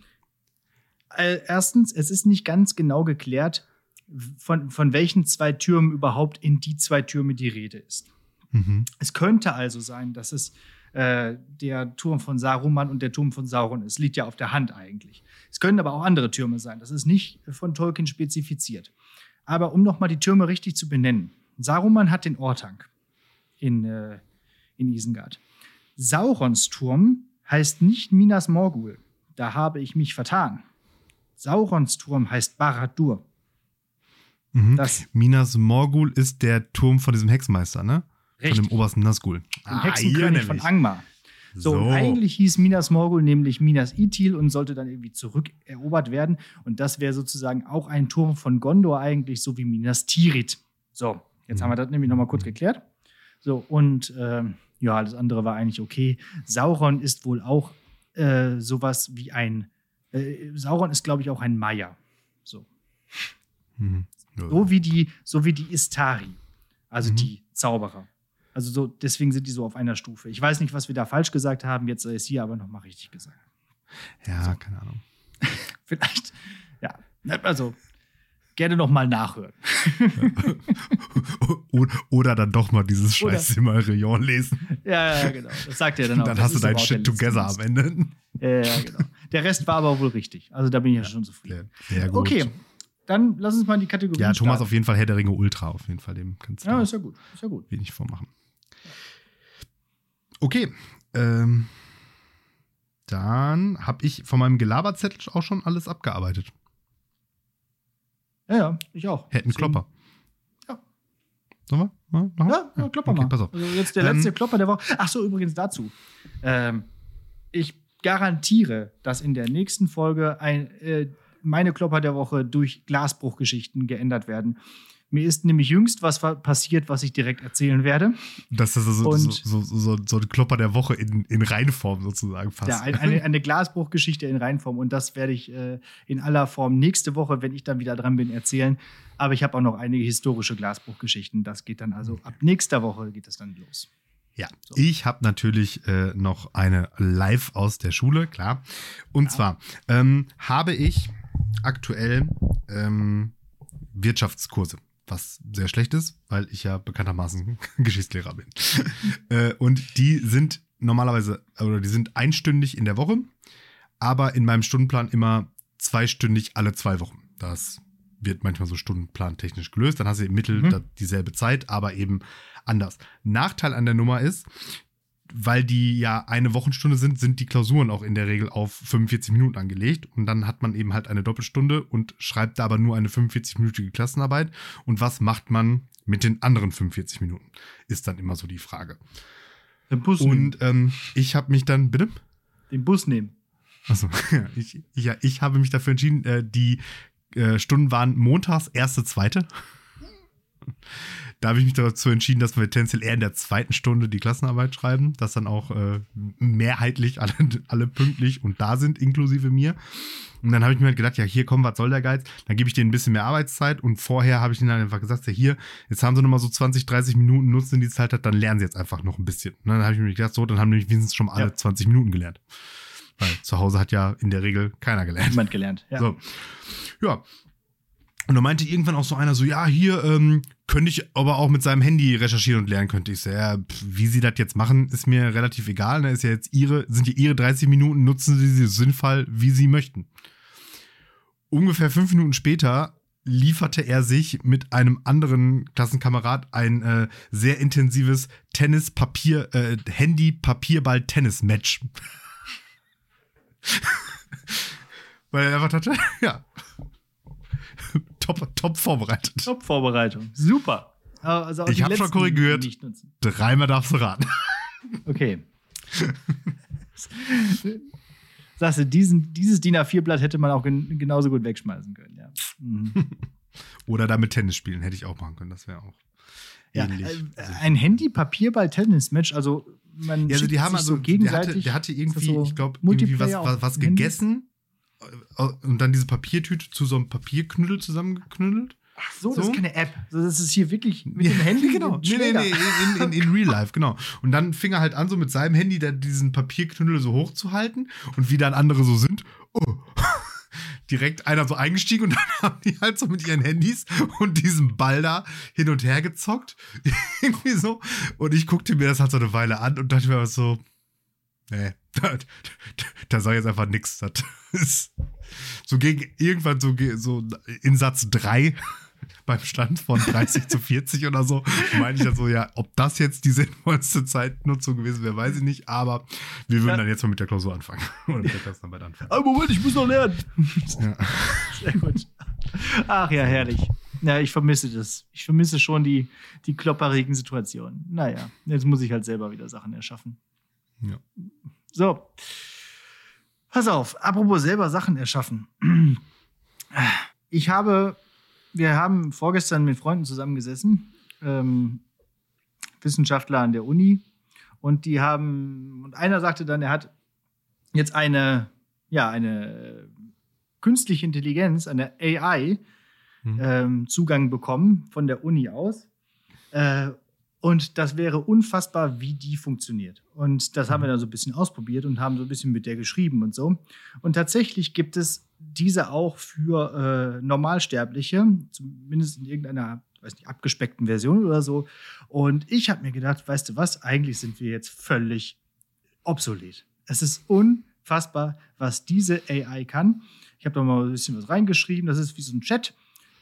Äh, erstens, es ist nicht ganz genau geklärt, von, von welchen zwei Türmen überhaupt in die zwei Türme die Rede ist. Mhm. Es könnte also sein, dass es äh, der Turm von Saruman und der Turm von Sauron ist. Liegt ja auf der Hand eigentlich. Es können aber auch andere Türme sein. Das ist nicht von Tolkien spezifiziert. Aber um nochmal die Türme richtig zu benennen. Saruman hat den Ortank in, äh, in Isengard. Saurons Turm heißt nicht Minas Morgul. Da habe ich mich vertan. Saurons Turm heißt Barad-dur. Mhm. Minas Morgul ist der Turm von diesem Hexenmeister, ne? Richtig. Von dem obersten Nazgul. Dem ah, Hexenkönig von Angmar. So, so. eigentlich hieß Minas Morgul nämlich Minas Ithil und sollte dann irgendwie zurückerobert werden. Und das wäre sozusagen auch ein Turm von Gondor eigentlich, so wie Minas Tirith. So, jetzt mhm. haben wir das nämlich nochmal kurz mhm. geklärt. So, und äh, ja, alles andere war eigentlich okay. Sauron ist wohl auch äh, sowas wie ein. Äh, Sauron ist, glaube ich, auch ein Maya. So. Mhm. Ja. So wie die, so wie die Istari. Also mhm. die Zauberer. Also so, deswegen sind die so auf einer Stufe. Ich weiß nicht, was wir da falsch gesagt haben, jetzt ist hier aber nochmal richtig gesagt. Ja, so. keine Ahnung. Vielleicht, ja. Also, gerne nochmal nachhören. Oder dann doch mal dieses scheiß Silmarillion lesen. Ja, ja, genau. Das sagt er dann auch. Dann das hast du dein Shit together am Ende. Ja, ja, genau. Der Rest war aber wohl richtig. Also da bin ich ja, ja schon zufrieden. Sehr gut. Okay, dann lass uns mal in die Kategorie. Ja, Thomas starten. auf jeden Fall Herr der Ringe Ultra, auf jeden Fall. Dem kannst du ja, ist ja gut. Ist ja gut. wenig vormachen. Okay. Ähm, dann habe ich von meinem Gelaberzettel auch schon alles abgearbeitet. Ja, ja, ich auch. Hätten Klopper. Ja. Sollen wir? Mal? Ja, ja, Klopper okay, mal. Pass auf. Also jetzt der ähm, letzte Klopper der Woche. Ach so, übrigens dazu. Ähm, ich garantiere, dass in der nächsten Folge ein, äh, meine Klopper der Woche durch Glasbruchgeschichten geändert werden. Mir ist nämlich jüngst was passiert, was ich direkt erzählen werde. Das ist so, so, so, so, so ein Klopper der Woche in, in Reinform sozusagen fast. Ja, eine, eine Glasbruchgeschichte in Reinform. Und das werde ich äh, in aller Form nächste Woche, wenn ich dann wieder dran bin, erzählen. Aber ich habe auch noch einige historische Glasbruchgeschichten. Das geht dann also ab nächster Woche geht das dann los. Ja, so. ich habe natürlich äh, noch eine live aus der Schule, klar. Und ja. zwar ähm, habe ich aktuell ähm, Wirtschaftskurse was sehr schlecht ist, weil ich ja bekanntermaßen Geschichtslehrer bin. äh, und die sind normalerweise, oder die sind einstündig in der Woche, aber in meinem Stundenplan immer zweistündig alle zwei Wochen. Das wird manchmal so stundenplantechnisch gelöst. Dann hast du im Mittel mhm. dieselbe Zeit, aber eben anders. Nachteil an der Nummer ist, weil die ja eine Wochenstunde sind, sind die Klausuren auch in der Regel auf 45 Minuten angelegt. Und dann hat man eben halt eine Doppelstunde und schreibt da aber nur eine 45-minütige Klassenarbeit. Und was macht man mit den anderen 45 Minuten? Ist dann immer so die Frage. Den Bus und ähm, ich habe mich dann, bitte? Den Bus nehmen. Achso, ja, ich, ja, ich habe mich dafür entschieden, äh, die äh, Stunden waren montags, erste, zweite. Da habe ich mich dazu entschieden, dass wir tendenziell eher in der zweiten Stunde die Klassenarbeit schreiben, dass dann auch äh, mehrheitlich alle, alle pünktlich und da sind, inklusive mir. Und dann habe ich mir halt gedacht, ja, hier komm, was soll der Geiz? Dann gebe ich denen ein bisschen mehr Arbeitszeit und vorher habe ich ihnen einfach gesagt, ja, hier, jetzt haben sie nochmal so 20, 30 Minuten, nutzen die Zeit hat, dann lernen sie jetzt einfach noch ein bisschen. Und dann habe ich mir gedacht, so, dann haben nämlich wenigstens schon alle ja. 20 Minuten gelernt. Weil zu Hause hat ja in der Regel keiner gelernt. Niemand gelernt, ja. So. Ja, und da meinte irgendwann auch so einer so, ja, hier ähm, könnte ich aber auch mit seinem Handy recherchieren und lernen, könnte ich so, ja, wie sie das jetzt machen, ist mir relativ egal. Da ne? ist ja jetzt ihre, sind ja ihre 30 Minuten, nutzen sie sie sinnvoll, wie sie möchten. Ungefähr fünf Minuten später lieferte er sich mit einem anderen Klassenkamerad ein äh, sehr intensives Tennis-Papier, äh, Handy-Papierball-Tennis-Match. Weil er einfach hatte, ja, top, top vorbereitet. Top Vorbereitung. Super. Also ich habe schon korrigiert. Dreimal darfst du raten. Okay. Sagst du, diesen, dieses DIN A4-Blatt hätte man auch gen genauso gut wegschmeißen können, ja. Mhm. Oder damit Tennis spielen, hätte ich auch machen können. Das wäre auch ja, ähnlich. Äh, ein Handy-Papierball-Tennis-Match, also man ja, also die haben also, so gegenseitig. Der hatte, der hatte irgendwie, so ich glaube, irgendwie was, was, was gegessen und dann diese Papiertüte zu so einem Papierknüttel zusammengeknüttelt. Ach so, So? das ist keine App. Das ist hier wirklich mit Ja, dem Handy. genau. Nee, nee, nee, in, in, in Real Life, genau. Und dann fing er halt an, so mit seinem Handy da diesen Papierknüttel so hochzuhalten und wie dann andere so sind, oh. Direkt einer so eingestiegen und dann haben die halt so mit ihren Handys und diesem Ball da hin und her gezockt. Irgendwie so. Und ich guckte mir das halt so eine Weile an und dachte mir so, nee, da, da ich jetzt einfach nichts. Das ist so gegen irgendwann so, so in Satz 3 beim Stand von 30 zu 40 oder so, meine ich dann so, ja, ob das jetzt die sinnvollste Zeitnutzung gewesen wäre, weiß ich nicht, aber wir würden Ja. dann jetzt mal mit der Klausur anfangen. Oder mit der Klassenarbeit anfangen. Ah, Moment, ich muss noch lernen. Ja. Sehr gut. Ach ja, herrlich. Ja, ich vermisse das. Ich vermisse schon die, die klopperigen Situationen. Naja, jetzt muss ich halt selber wieder Sachen erschaffen. Ja. So. Pass auf, apropos selber Sachen erschaffen. Ich habe, wir haben vorgestern mit Freunden zusammengesessen, ähm, Wissenschaftler an der Uni, und die haben, und einer sagte dann, er hat jetzt eine, ja, eine künstliche Intelligenz, eine AI, Mhm. ähm, Zugang bekommen von der Uni aus. Äh, und das wäre unfassbar, wie die funktioniert. Und das haben wir dann so ein bisschen ausprobiert und haben so ein bisschen mit der geschrieben und so. Und tatsächlich gibt es diese auch für äh, Normalsterbliche, zumindest in irgendeiner, weiß nicht, abgespeckten Version oder so. Und ich habe mir gedacht, weißt du was, eigentlich sind wir jetzt völlig obsolet. Es ist unfassbar, was diese AI kann. Ich habe da mal ein bisschen was reingeschrieben. Das ist wie so ein Chat.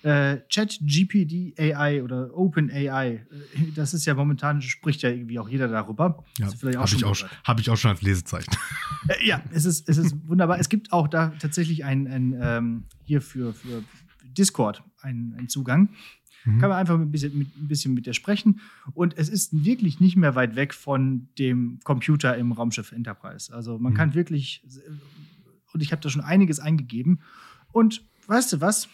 Äh, Chat GPD AI oder Open AI. Äh, Das ist ja momentan, spricht ja irgendwie auch jeder darüber. Ja, habe ich, auch, hab ich auch schon als Lesezeichen. Äh, ja, es ist, es ist wunderbar. Es gibt auch da tatsächlich ein, ein ähm, hier für, für Discord einen, einen Zugang. Mhm. Kann man einfach ein bisschen, mit, ein bisschen mit der sprechen. Und es ist wirklich nicht mehr weit weg von dem Computer im Raumschiff Enterprise. Also man Mhm. kann wirklich, und ich habe da schon einiges eingegeben. Und weißt du was?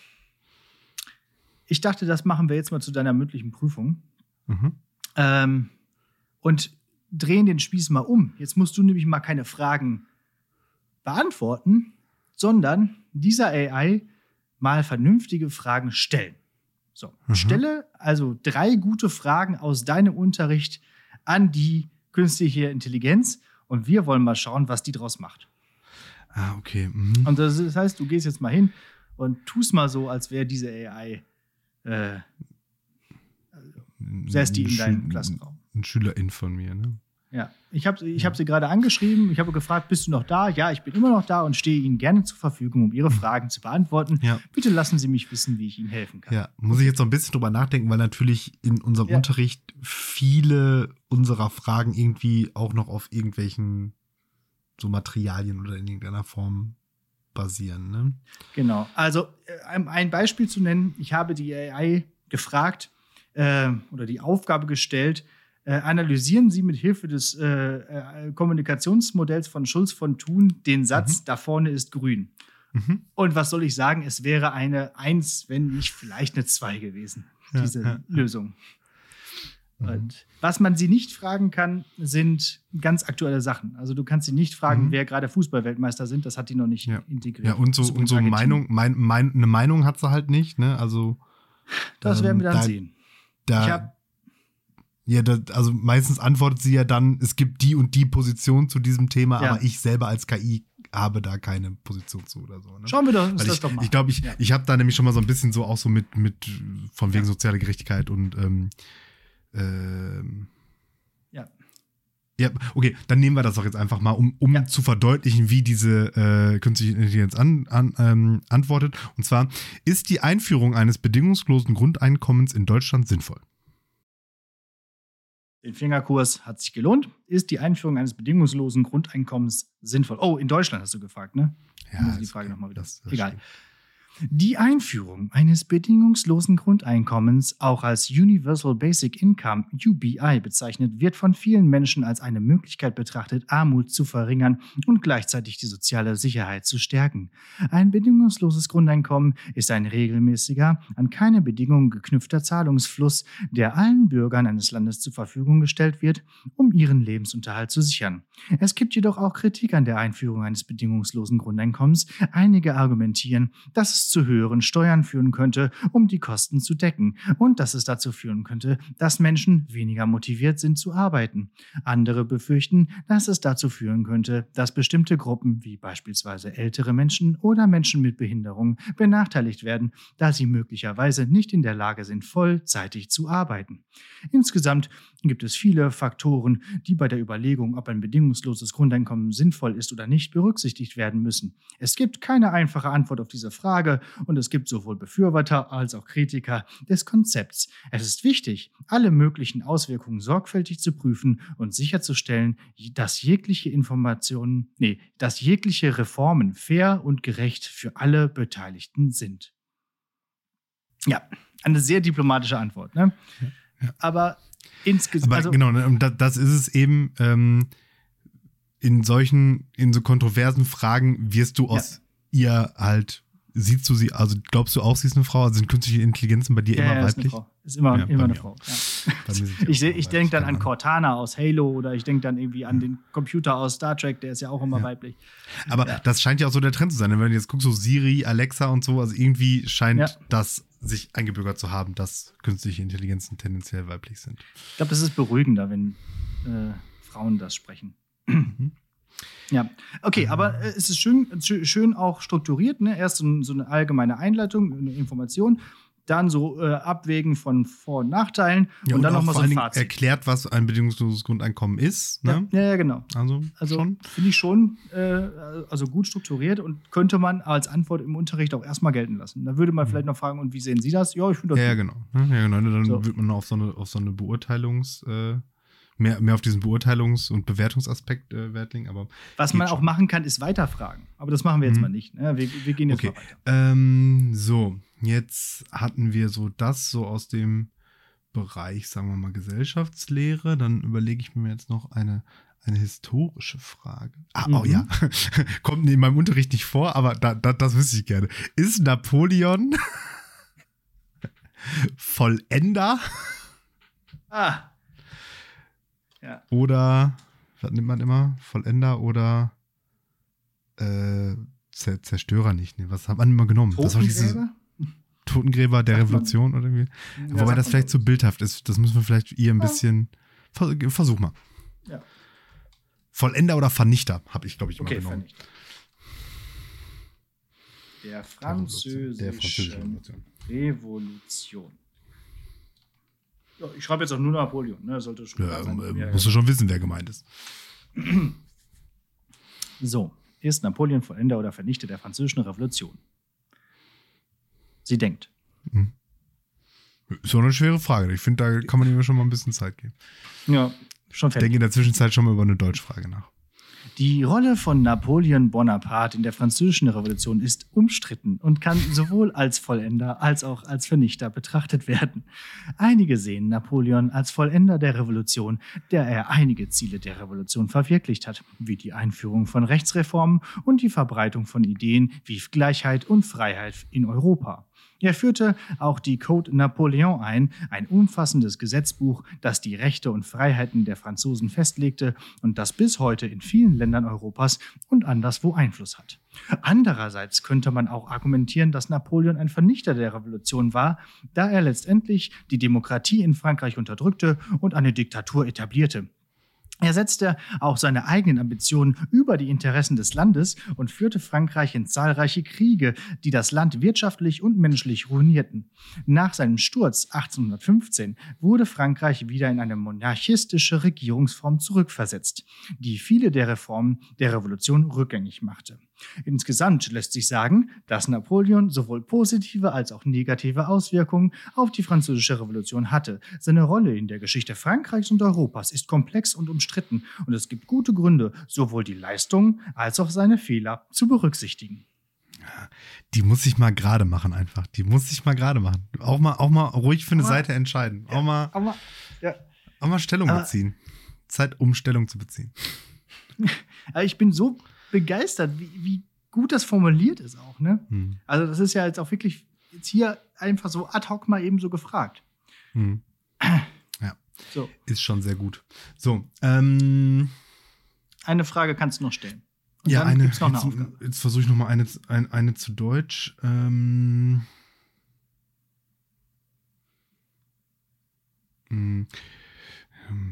Ich dachte, das machen wir jetzt mal zu deiner mündlichen Prüfung. Mhm. Ähm, und drehen den Spieß mal um. Jetzt musst du nämlich mal keine Fragen beantworten, sondern dieser AI mal vernünftige Fragen stellen. So, Mhm. stelle also drei gute Fragen aus deinem Unterricht an die künstliche Intelligenz und wir wollen mal schauen, was die draus macht. Ah, okay. Mhm. Und das heißt, du gehst jetzt mal hin und tust mal so, als wäre diese AI, äh, säß die in deinem Klassenraum. Ein Schülerin von mir, ne? Ja, ich habe ich hab sie gerade angeschrieben. Ich habe gefragt, bist du noch da? Ja, ich bin immer noch da und stehe Ihnen gerne zur Verfügung, um Ihre Fragen zu beantworten. Ja. Bitte lassen Sie mich wissen, wie ich Ihnen helfen kann. Ja, muss ich jetzt noch ein bisschen drüber nachdenken, weil natürlich in unserem Ja. Unterricht viele unserer Fragen irgendwie auch noch auf irgendwelchen so Materialien oder in irgendeiner Form basieren. Ne? Genau. Also, äh, ein Beispiel zu nennen, ich habe die AI gefragt äh, oder die Aufgabe gestellt, äh, analysieren Sie mit Hilfe des äh, äh, Kommunikationsmodells von Schulz von Thun den Satz, da vorne ist grün. Mhm. Und was soll ich sagen? Es wäre eine Eins, wenn nicht vielleicht eine Zwei gewesen, Ja, diese ja, ja. Lösung. Mhm. Und was man sie nicht fragen kann, sind ganz aktuelle Sachen. Also du kannst sie nicht fragen, Mhm. wer gerade Fußballweltmeister sind. Das hat die noch nicht Ja. integriert. Ja, und so, und so. Meinung, mein, mein, eine Meinung hat sie halt nicht, ne? Also Das werden wir ähm, dann da- sehen. da, Ich hab, ja, da, also meistens antwortet sie ja dann, es gibt die und die Position zu diesem Thema, Ja. aber ich selber als KI habe da keine Position zu oder so. Ne? schauen wir doch, uns Weil das ich doch mal. ich glaube, ich, Ja. ich habe da nämlich schon mal so ein bisschen so auch so mit, mit von wegen Ja. sozialer Gerechtigkeit und ähm, ähm, Ja. Ja, okay, dann nehmen wir das doch jetzt einfach mal, um, um Ja. zu verdeutlichen, wie diese äh, künstliche Intelligenz an, an, ähm, antwortet. Und zwar, ist die Einführung eines bedingungslosen Grundeinkommens in Deutschland sinnvoll? Den Fingerkurs hat sich gelohnt. Ist die Einführung eines bedingungslosen Grundeinkommens sinnvoll? Oh, in Deutschland hast du gefragt, ne? Ja, muss ich die ist Frage okay. noch mal wieder- Das- das Egal. stimmt. Die Einführung eines bedingungslosen Grundeinkommens, auch als Universal Basic Income UBI bezeichnet, wird von vielen Menschen als eine Möglichkeit betrachtet, Armut zu verringern und gleichzeitig die soziale Sicherheit zu stärken. Ein bedingungsloses Grundeinkommen ist ein regelmäßiger, an keine Bedingungen geknüpfter Zahlungsfluss, der allen Bürgern eines Landes zur Verfügung gestellt wird, um ihren Lebensunterhalt zu sichern. Es gibt jedoch auch Kritik an der Einführung eines bedingungslosen Grundeinkommens. Einige argumentieren, dass es zu höheren Steuern führen könnte, um die Kosten zu decken und dass es dazu führen könnte, dass Menschen weniger motiviert sind zu arbeiten. Andere befürchten, dass es dazu führen könnte, dass bestimmte Gruppen wie beispielsweise ältere Menschen oder Menschen mit Behinderung benachteiligt werden, da sie möglicherweise nicht in der Lage sind, vollzeitig zu arbeiten. Insgesamt gibt es viele Faktoren, die bei der Überlegung, ob ein bedingungsloses Grundeinkommen sinnvoll ist oder nicht, berücksichtigt werden müssen. Es gibt keine einfache Antwort auf diese Frage und es gibt sowohl Befürworter als auch Kritiker des Konzepts. Es ist wichtig, alle möglichen Auswirkungen sorgfältig zu prüfen und sicherzustellen, dass jegliche Informationen, nee, dass jegliche Reformen fair und gerecht für alle Beteiligten sind. Ja, eine sehr diplomatische Antwort. Ne? Ja, ja. Aber insgesamt. Also, genau, ne, das ist es eben. Ähm, in solchen, in so kontroversen Fragen wirst du aus ja. ihr halt, siehst du sie, also glaubst du auch, sie ist eine Frau? Also sind künstliche Intelligenzen bei dir ja, immer ja, weiblich? Ist, eine Frau. ist immer, ja, immer eine Frau. ich ich denke dann an Cortana aus Halo oder ich denke dann irgendwie an den Computer aus Star Trek, der ist ja auch immer weiblich. Aber das scheint ja auch so der Trend zu sein. Wenn du jetzt guckst, so Siri, Alexa und so, also irgendwie scheint das sich eingebürgert zu haben, dass künstliche Intelligenzen tendenziell weiblich sind. Ich glaube, das ist beruhigender, wenn äh, Frauen das sprechen. Mhm. Ja, okay, aber äh, es ist schön, schön auch strukturiert. Ne? Erst so, eine allgemeine Einleitung, eine Information, dann so äh, Abwägen von Vor- und Nachteilen ja, und, dann nochmal so ein Fazit. Erklärt, was ein bedingungsloses Grundeinkommen ist. Ne? Ja, ja, genau. Also, also finde ich schon äh, also gut strukturiert und könnte man als Antwort im Unterricht auch erstmal gelten lassen. Da würde man mhm. vielleicht noch fragen, und wie sehen Sie das? Ja, ich finde das. Ja, ja, genau. Ja, genau. Dann so. wird man auf so eine, auf so eine Beurteilungs- äh, mehr, mehr auf diesen Beurteilungs- und Bewertungsaspekt äh, Wert legen. Aber Was man schon. auch machen kann, ist weiterfragen. Aber das machen wir jetzt mhm. mal nicht. Ne? Wir, wir, gehen jetzt okay. weiter. Ähm, so, jetzt hatten wir so das so aus dem Bereich, sagen wir mal, Gesellschaftslehre. Dann überlege ich mir jetzt noch eine, eine historische Frage. Ah, oh mhm. oh ja. Kommt in meinem Unterricht nicht vor, aber da, da, das wüsste ich gerne. Ist Napoleon Vollender? Ah. Ja. Oder, was nimmt man immer? Vollender oder äh, Zerstörer nicht. Nee, was hat man immer genommen? Totengräber? Das war diese Totengräber der Revolution oder irgendwie. Ja, Wobei das vielleicht zu so bildhaft ist. Das müssen wir vielleicht ihr ein bisschen. Versuch mal. Ja. Vollender oder Vernichter, habe ich, glaube ich, immer okay, genommen. Vernichter. Der französische, der französische Revolution. Revolution. Ja, ich schreibe jetzt auch nur Napoleon. Ne? Sollte schon ja, sein, äh, musst du schon wissen, wer gemeint ist. So, ist Napoleon Vollender oder Vernichter der französischen Revolution? Sie denkt. Hm. Ist auch eine schwere Frage. Ich finde, da kann man ihm schon mal ein bisschen Zeit geben. Ja, schon fertig. Ich denke in der Zwischenzeit schon mal über eine Deutschfrage nach. Die Rolle von Napoleon Bonaparte in der Französischen Revolution ist umstritten und kann sowohl als Vollender als auch als Vernichter betrachtet werden. Einige sehen Napoleon als Vollender der Revolution, der er einige Ziele der Revolution verwirklicht hat, wie die Einführung von Rechtsreformen und die Verbreitung von Ideen wie Gleichheit und Freiheit in Europa. Er führte auch die Code Napoleon ein, ein umfassendes Gesetzbuch, das die Rechte und Freiheiten der Franzosen festlegte und das bis heute in vielen Ländern Europas und anderswo Einfluss hat. Andererseits könnte man auch argumentieren, dass Napoleon ein Vernichter der Revolution war, da er letztendlich die Demokratie in Frankreich unterdrückte und eine Diktatur etablierte. Er setzte auch seine eigenen Ambitionen über die Interessen des Landes und führte Frankreich in zahlreiche Kriege, die das Land wirtschaftlich und menschlich ruinierten. Nach seinem Sturz 1815 wurde Frankreich wieder in eine monarchistische Regierungsform zurückversetzt, die viele der Reformen der Revolution rückgängig machte. Insgesamt lässt sich sagen, dass Napoleon sowohl positive als auch negative Auswirkungen auf die französische Revolution hatte. Seine Rolle in der Geschichte Frankreichs und Europas ist komplex und umstritten und es gibt gute Gründe, sowohl die Leistungen als auch seine Fehler zu berücksichtigen. Die muss ich mal gerade machen einfach. Die muss ich mal gerade machen. Auch mal, auch mal ruhig für eine Aber- Seite entscheiden. Auch mal, Aber, ja. auch mal Stellung beziehen. Zeit, um Stellung zu beziehen. Ich bin so begeistert, wie, wie gut das formuliert ist auch, ne? Hm. Also, das ist ja jetzt auch wirklich jetzt hier einfach so ad hoc mal eben so gefragt. Hm. So, Ist schon sehr gut. So, ähm, eine Frage kannst du noch stellen. Und ja, eine. noch eine jetzt jetzt versuche ich noch mal eine, ein, eine zu Deutsch. Ähm, hm, ähm,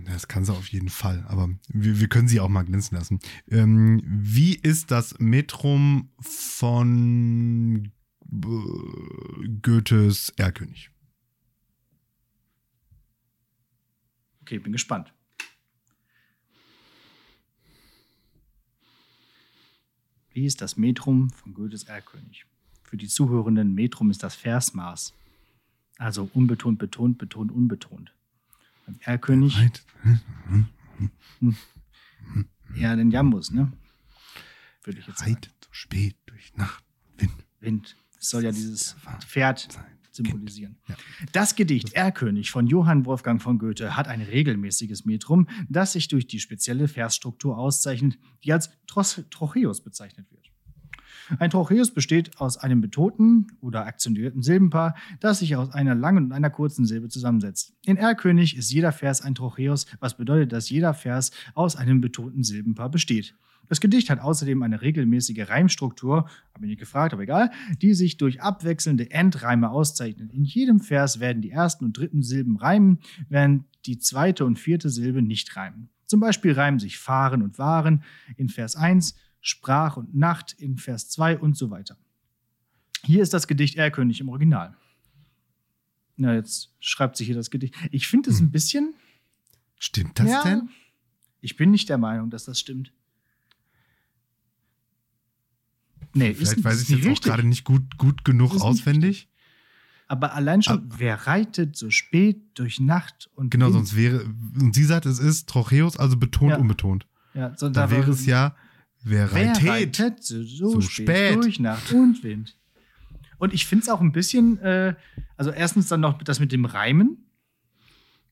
Das kann sie auf jeden Fall, aber wir, wir können sie auch mal glänzen lassen. Ähm, wie ist das Metrum von äh, Goethes Erlkönig? Okay, bin gespannt. Wie ist das Metrum von Goethes Erlkönig? Für die Zuhörenden, Metrum ist das Versmaß. Also unbetont, betont, betont, unbetont. Beim Erlkönig Right. eher den Jambus, ne? Würde ich jetzt sagen. Reit so spät durch Nacht Wind Wind. Es soll ja dieses Pferd symbolisieren. Ja. Das Gedicht Erlkönig von Johann Wolfgang von Goethe hat ein regelmäßiges Metrum, das sich durch die spezielle Versstruktur auszeichnet, die als Trocheus bezeichnet wird. Ein Trocheus besteht aus einem betonten oder akzentuierten Silbenpaar, das sich aus einer langen und einer kurzen Silbe zusammensetzt. In Erlkönig ist jeder Vers ein Trocheus, was bedeutet, dass jeder Vers aus einem betonten Silbenpaar besteht. Das Gedicht hat außerdem eine regelmäßige Reimstruktur, habe ich nicht gefragt, aber egal, die sich durch abwechselnde Endreime auszeichnet. In jedem Vers werden die ersten und dritten Silben reimen, während die zweite und vierte Silbe nicht reimen. Zum Beispiel reimen sich fahren und waren in Vers 1, Sprach und Nacht in Vers 2 und so weiter. Hier ist das Gedicht Erlkönig im Original. Na, jetzt schreibt sich hier das Gedicht. Ich finde es ein bisschen. Stimmt das ja, denn? Ich bin nicht der Meinung, dass das stimmt. Nee, Vielleicht ist, weiß ich jetzt auch gerade nicht gut, gut genug Ist auswendig. Aber allein schon, wer reitet so spät durch Nacht und Genau, Wind? sonst wäre, und sie sagt, es ist Trocheus, also betont, Ja. unbetont. ja, sonst Da aber- wäre es ja, wer wer reitet. reitet so, so, spät, spät? durch Nacht und Wind. Und ich finde es auch ein bisschen, äh, also erstens dann noch das mit dem Reimen.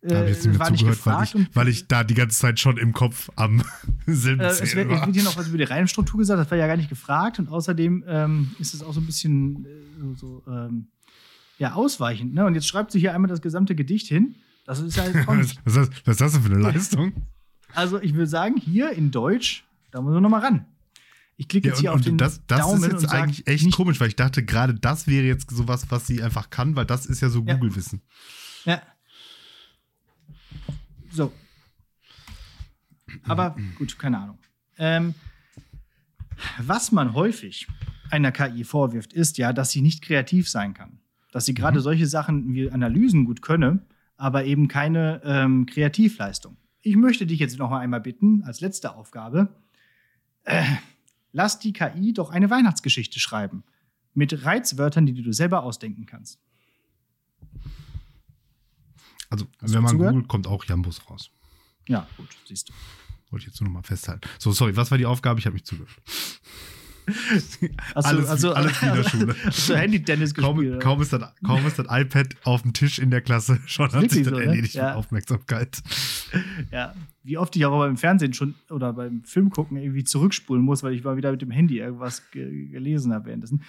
Da habe ich jetzt nicht äh, mehr war zugehört, weil ich, weil ich da die ganze Zeit schon im Kopf am Äh, es, Silbenzählen wird, es war. wird hier noch was über die Reimstruktur gesagt, das war ja gar nicht gefragt. Und außerdem ähm, ist es auch so ein bisschen äh, so, ähm, ja, ausweichend. Ne? Und jetzt schreibt sie hier einmal das gesamte Gedicht hin. Das ist ja auch Was, was, ist- was ist das denn für eine Leistung? Also, ich würde sagen, hier in Deutsch, da muss man noch mal ran. Ich klicke Ja, jetzt und, hier auf den und das, das Daumen ist jetzt und eigentlich echt nicht, komisch, weil ich dachte, gerade das wäre jetzt sowas, was sie einfach kann, weil das ist ja so Ja. Google-Wissen. Ja. So. Aber gut, keine Ahnung. Ähm, was man häufig einer KI vorwirft, ist ja, dass sie nicht kreativ sein kann. Dass sie gerade solche Sachen wie Analysen gut könne, aber eben keine ähm, Kreativleistung. Ich möchte dich jetzt noch mal einmal bitten, als letzte Aufgabe, äh, lass die KI doch eine Weihnachtsgeschichte schreiben. Mit Reizwörtern, die du selber ausdenken kannst. Also, Hast wenn man googelt, kommt auch Jambus raus. Ja, gut, siehst du. Wollte ich jetzt nur noch mal festhalten. So, sorry, was war die Aufgabe? Ich habe mich zugehört. Hast Alles- also, alles wie in der Schule. Hast du Handy-Tennis Kaum, gespielt? oder? kaum, ist das, kaum ist das iPad auf dem Tisch in der Klasse, schon hat sich das so, ne? erledigt Ja. mit Aufmerksamkeit. Ja. Wie oft ich auch beim Fernsehen schon oder beim Film gucken irgendwie zurückspulen muss, weil ich mal wieder mit dem Handy irgendwas ge gelesen habe währenddessen.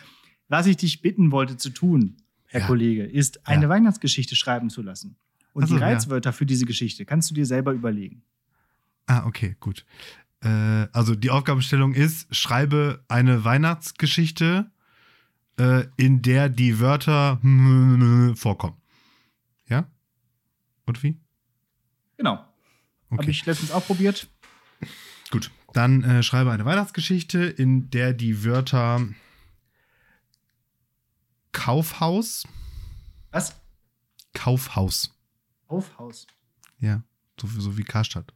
Was ich dich bitten wollte zu tun, Herr Ja. Kollege, ist eine Ja. Weihnachtsgeschichte schreiben zu lassen. Und Ach so, die. Reizwörter für diese Geschichte kannst du dir selber überlegen. Ah, okay, gut. Äh, also die Aufgabenstellung ist, schreibe eine Weihnachtsgeschichte, äh, in der die Wörter vorkommen. Ja? Und wie? Genau. Habe Okay, ich letztens auch probiert. gut. Dann äh, schreibe eine Weihnachtsgeschichte, in der die Wörter Kaufhaus, Was? Kaufhaus, Kaufhaus. ja, so, so wie Karstadt.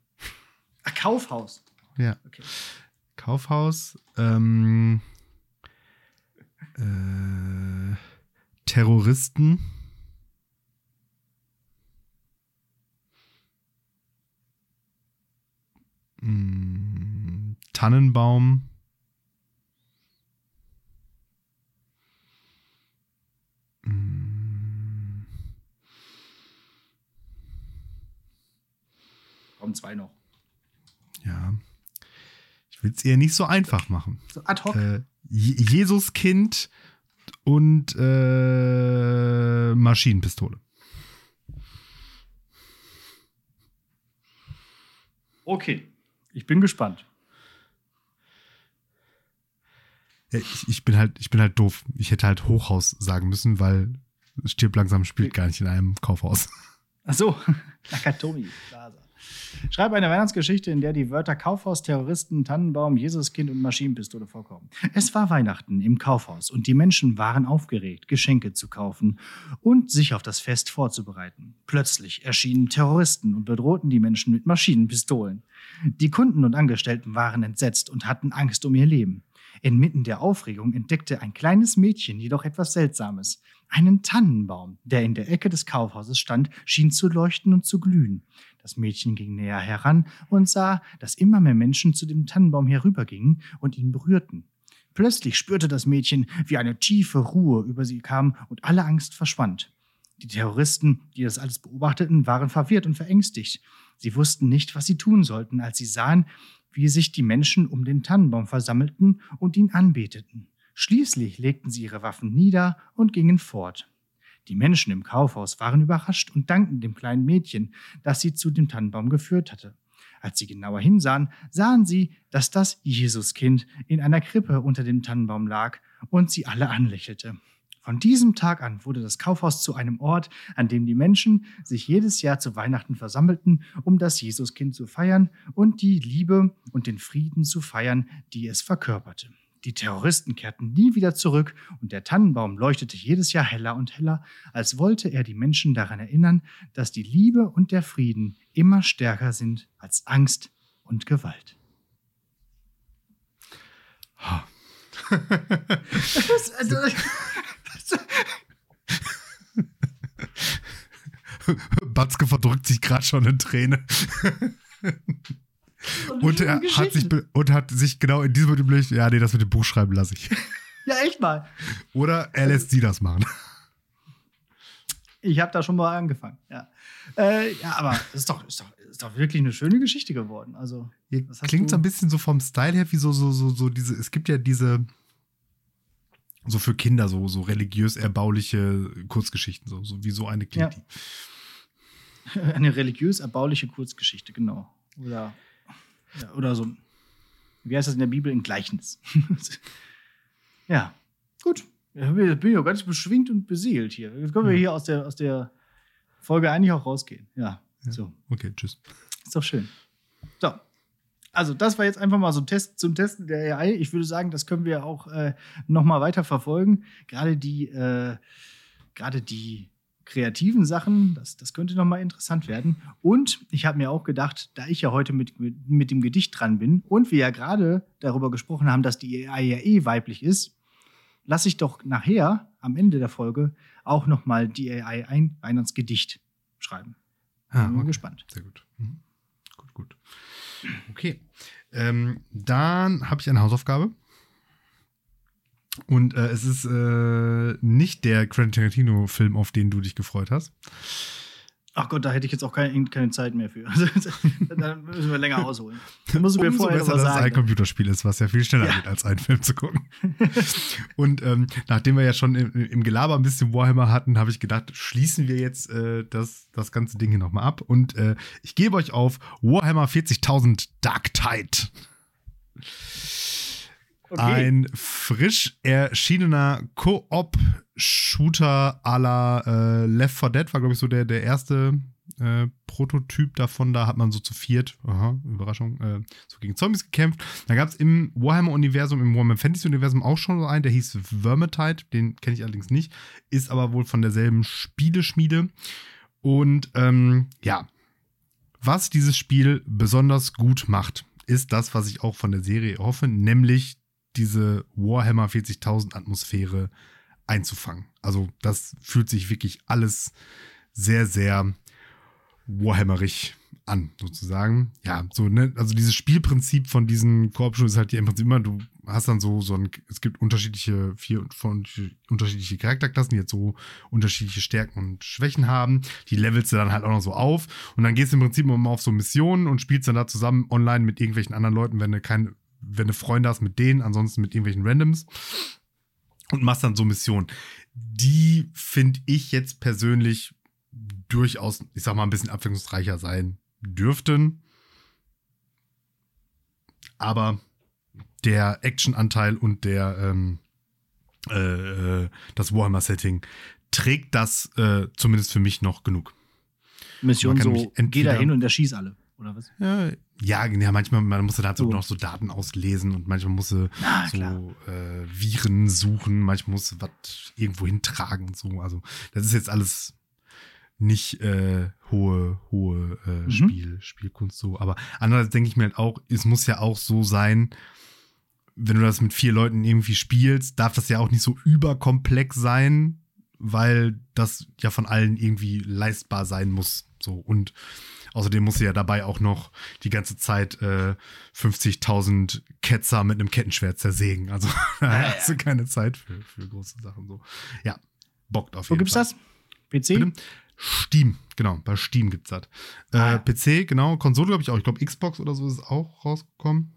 Ach, Kaufhaus. Ja. Okay. Kaufhaus. Ähm, äh, Terroristen. Hm, Tannenbaum. Hm. Kommen zwei noch. Ich will es ihr nicht so einfach machen. So ad hoc. Äh, Je- Jesuskind und äh, Maschinenpistole. Okay. Ich bin gespannt. Ja, ich, ich, bin halt, ich bin halt doof. Ich hätte halt Hochhaus sagen müssen, weil Stirb langsam spielt gar nicht in einem Kaufhaus. Ach so, Nakatomi Plaza. Schreibe eine Weihnachtsgeschichte, in der die Wörter Kaufhaus, Terroristen, Tannenbaum, Jesuskind und Maschinenpistole vorkommen. Es war Weihnachten im Kaufhaus und die Menschen waren aufgeregt, Geschenke zu kaufen und sich auf das Fest vorzubereiten. Plötzlich erschienen Terroristen und bedrohten die Menschen mit Maschinenpistolen. Die Kunden und Angestellten waren entsetzt und hatten Angst um ihr Leben. Inmitten der Aufregung entdeckte ein kleines Mädchen jedoch etwas Seltsames. Einen Tannenbaum, der in der Ecke des Kaufhauses stand, schien zu leuchten und zu glühen. Das Mädchen ging näher heran und sah, dass immer mehr Menschen zu dem Tannenbaum herübergingen und ihn berührten. Plötzlich spürte das Mädchen, wie eine tiefe Ruhe über sie kam und alle Angst verschwand. Die Terroristen, die das alles beobachteten, waren verwirrt und verängstigt. Sie wussten nicht, was sie tun sollten, als sie sahen, wie sich die Menschen um den Tannenbaum versammelten und ihn anbeteten. Schließlich legten sie ihre Waffen nieder und gingen fort. Die Menschen im Kaufhaus waren überrascht und dankten dem kleinen Mädchen, das sie zu dem Tannenbaum geführt hatte. Als sie genauer hinsahen, sahen sie, dass das Jesuskind in einer Krippe unter dem Tannenbaum lag und sie alle anlächelte. Von diesem Tag an wurde das Kaufhaus zu einem Ort, an dem die Menschen sich jedes Jahr zu Weihnachten versammelten, um das Jesuskind zu feiern und die Liebe und den Frieden zu feiern, die es verkörperte. Die Terroristen kehrten nie wieder zurück und der Tannenbaum leuchtete jedes Jahr heller und heller, als wollte er die Menschen daran erinnern, dass die Liebe und der Frieden immer stärker sind als Angst und Gewalt. Ha. Batzke verdrückt sich gerade schon in Träne. Und er hat sich, und hat sich genau in diesem Moment ja, nee, das mit dem Buch schreiben lasse ich. Ja, echt mal. Oder er lässt sie das machen. Ich habe da schon mal angefangen. Ja, äh, ja aber es ist doch, ist, doch, ist doch wirklich eine schöne Geschichte geworden. Also, Klingt so ein bisschen so vom Style her wie so, so, so, so diese, es gibt ja diese, so für Kinder, so, so religiös erbauliche Kurzgeschichten, so, so wie so eine klingt Ja. die. eine religiös erbauliche Kurzgeschichte, genau. Oder, ja, oder so, wie heißt das in der Bibel, ein Gleichnis. ja, gut. Ja, bin ich auch ganz beschwingt und beseelt hier. Jetzt können wir hier aus der, aus der Folge eigentlich auch rausgehen. Ja, Ja. so. Okay, tschüss. Ist doch schön. So. Also, das war jetzt einfach mal so ein Test zum Testen der AI. Ich würde sagen, das können wir auch äh, noch mal weiter verfolgen. Gerade die, äh, gerade die kreativen Sachen, das, das könnte noch mal interessant werden. Und ich habe mir auch gedacht, da ich ja heute mit, mit, mit dem Gedicht dran bin und wir ja gerade darüber gesprochen haben, dass die AI ja eh weiblich ist, lasse ich doch nachher am Ende der Folge auch noch mal die AI ein Weihnachtsgedicht schreiben. Ah, Bin mal okay. gespannt. Sehr gut. Mhm. Gut, gut. Okay. Ähm, dann habe ich eine Hausaufgabe. Und äh, es ist äh, nicht der Quentin Tarantino-Film, auf den du dich gefreut hast. Ach Gott, da hätte ich jetzt auch keine, keine Zeit mehr für. Dann müssen wir länger ausholen. Dann musst du mir Umso vorher besser, dass es ein sagen. Computerspiel ist, was ja viel schneller Ja. geht, als einen Film zu gucken. Und ähm, nachdem wir ja schon im, im Gelaber ein bisschen Warhammer hatten, habe ich gedacht, schließen wir jetzt äh, das, das ganze Ding hier nochmal ab. Und äh, ich gebe euch auf Warhammer 40.000 Dark Tide. Okay. Ein frisch erschienener Koop-Shooter à la äh, Left 4 Dead war, glaube ich, so der, der erste äh, Prototyp davon. Da hat man so zu viert, aha, Überraschung, äh, so gegen Zombies gekämpft. Da gab es im Warhammer-Universum, im Warhammer Fantasy-Universum auch schon so einen, der hieß Vermintide. Den kenne ich allerdings nicht. Ist aber wohl von derselben Spieleschmiede. Und ähm, ja, was dieses Spiel besonders gut macht, ist das, was ich auch von der Serie hoffe, nämlich diese Warhammer 40.000 Atmosphäre einzufangen. Also das fühlt sich wirklich alles sehr, sehr Warhammerig an, sozusagen. Ja, so, ne, also dieses Spielprinzip von diesen Koop ist halt hier im Prinzip immer, du hast dann so, so ein, es gibt unterschiedliche, vier von unterschiedliche Charakterklassen, die jetzt so unterschiedliche Stärken und Schwächen haben. Die levelst du dann halt auch noch so auf. Und dann gehst du im Prinzip immer auf so Missionen und spielst dann da zusammen online mit irgendwelchen anderen Leuten, wenn du keine, wenn du Freunde hast mit denen, ansonsten mit irgendwelchen Randoms. Und machst dann so Missionen. Die finde ich jetzt persönlich durchaus, ich sag mal, ein bisschen abwechslungsreicher sein dürften. Aber der Action-Anteil und der ähm, äh, das Warhammer-Setting trägt das äh, zumindest für mich noch genug. Mission so, geh da hin und erschieß alle, was? Ja, ja, ja, manchmal man muss da halt so. noch so Daten auslesen und manchmal muss sie ah, so äh, Viren suchen, manchmal muss was irgendwo hintragen und so. Also, das ist jetzt alles nicht äh, hohe, hohe äh, mhm. Spiel, Spielkunst so. Aber andererseits denke ich mir halt auch, es muss ja auch so sein, wenn du das mit vier Leuten irgendwie spielst, darf das ja auch nicht so überkomplex sein, weil das ja von allen irgendwie leistbar sein muss. So und außerdem muss sie ja dabei auch noch die ganze Zeit äh, 50.000 Ketzer mit einem Kettenschwert zersägen. Also da ja, hast du keine Zeit für, für große Sachen. So ja, bockt auf jeden Fall. Wo gibt's das? PC? Bitte? Steam, genau, bei Steam gibt's das. Äh, ah. PC, genau, Konsole glaube ich auch. Ich glaube, Xbox oder so ist auch rausgekommen.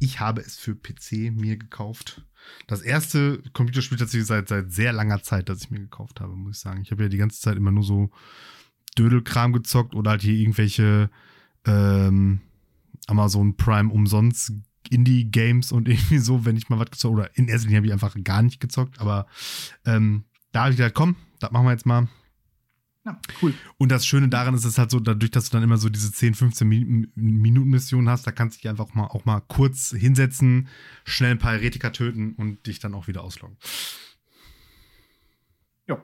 Ich habe es für PC mir gekauft. Das erste Computerspiel tatsächlich seit, seit sehr langer Zeit, das ich mir gekauft habe, muss ich sagen. Ich habe ja die ganze Zeit immer nur so Dödelkram gezockt oder halt hier irgendwelche ähm, Amazon Prime umsonst Indie-Games und irgendwie so, wenn ich mal was gezockt oder in erster Linie habe ich einfach gar nicht gezockt, aber ähm, da habe ich gedacht, komm, das machen wir jetzt mal. Ja, cool. Und das Schöne daran ist es halt so, dadurch, dass du dann immer so diese 10, 15 Minuten Mission hast, da kannst du dich einfach mal auch mal kurz hinsetzen, schnell ein paar Heretiker töten und dich dann auch wieder ausloggen. Ja,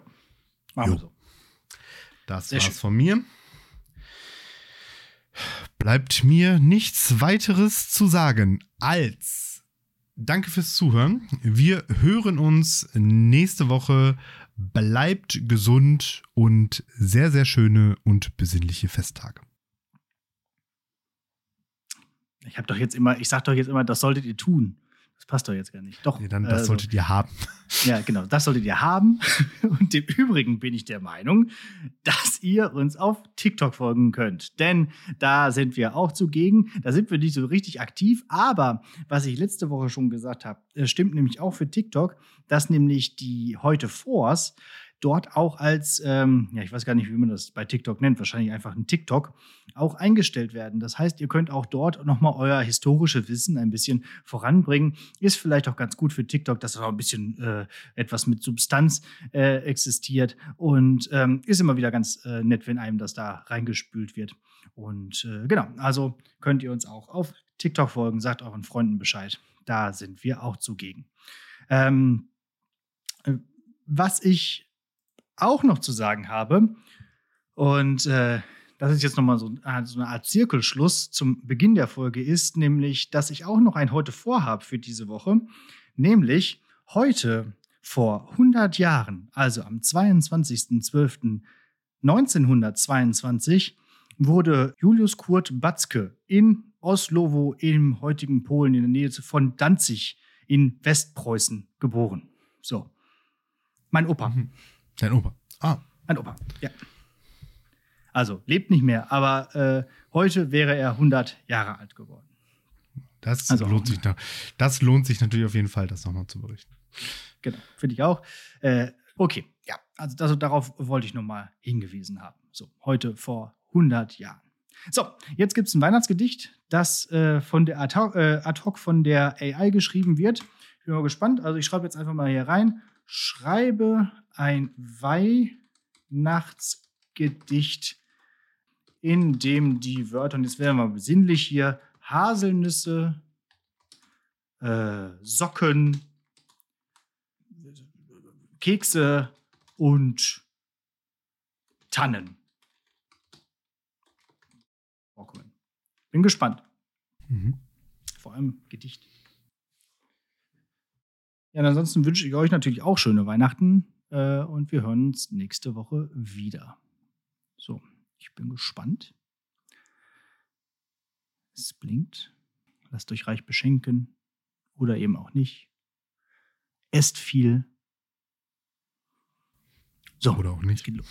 machen wir so. Das Sehr war's schön. von mir. Bleibt mir nichts weiteres zu sagen als Danke fürs Zuhören. Wir hören uns nächste Woche bleibt gesund und sehr, sehr schöne und besinnliche Festtage. Ich habe doch jetzt immer, ich sag doch jetzt immer, das solltet ihr tun. Das passt doch jetzt gar nicht. Doch. Nee, dann das äh, solltet ihr haben. Ja, genau, das solltet ihr haben. Und im Übrigen bin ich der Meinung, dass ihr uns auf TikTok folgen könnt. Denn da sind wir auch zugegen. Da sind wir nicht so richtig aktiv. Aber was ich letzte Woche schon gesagt habe, äh, stimmt nämlich auch für TikTok, dass nämlich die heute Force dort auch als, ähm, ja, ich weiß gar nicht, wie man das bei TikTok nennt, wahrscheinlich einfach ein TikTok, auch eingestellt werden. Das heißt, ihr könnt auch dort nochmal euer historisches Wissen ein bisschen voranbringen. Ist vielleicht auch ganz gut für TikTok, dass auch ein bisschen äh, etwas mit Substanz äh, existiert und ähm, ist immer wieder ganz äh, nett, wenn einem das da reingespült wird. Und äh, genau, also könnt ihr uns auch auf TikTok folgen, sagt euren Freunden Bescheid. Da sind wir auch zugegen. Ähm, äh, was ich auch noch zu sagen habe. Und äh, das ist jetzt nochmal so, äh, so eine Art Zirkelschluss zum Beginn der Folge ist, nämlich, dass ich auch noch ein heute vorhabe für diese Woche. Nämlich heute vor 100 Jahren, also am 22.12.1922, wurde Julius Kurt Batzke in Oslowo im heutigen Polen in der Nähe von Danzig in Westpreußen geboren. So. Mein Opa. Mhm. Dein Opa. Ah. Mein Opa, ja. Also lebt nicht mehr, aber äh, heute wäre er 100 Jahre alt geworden. Das, also, lohnt sich, das lohnt sich natürlich auf jeden Fall, das nochmal zu berichten. Genau, finde ich auch. Äh, okay, ja, also, also darauf wollte ich nochmal hingewiesen haben. So, heute vor 100 Jahren. So, jetzt gibt es ein Weihnachtsgedicht, das äh, von der Ad hoc, äh, Ad hoc von der AI geschrieben wird. Ich bin mal gespannt. Also ich schreibe jetzt einfach mal hier rein. Schreibe ein Weihnachtsgedicht, in dem die Wörter, und jetzt werden wir besinnlich hier, Haselnüsse, äh, Socken, Kekse und Tannen. Bin gespannt. Mhm. Vor allem Gedicht. Ja, ansonsten wünsche ich euch natürlich auch schöne Weihnachten äh, und wir hören uns nächste Woche wieder. So, ich bin gespannt. Es blinkt. Lasst euch reich beschenken oder eben auch nicht. Esst viel. So, Oder auch nicht. geht los.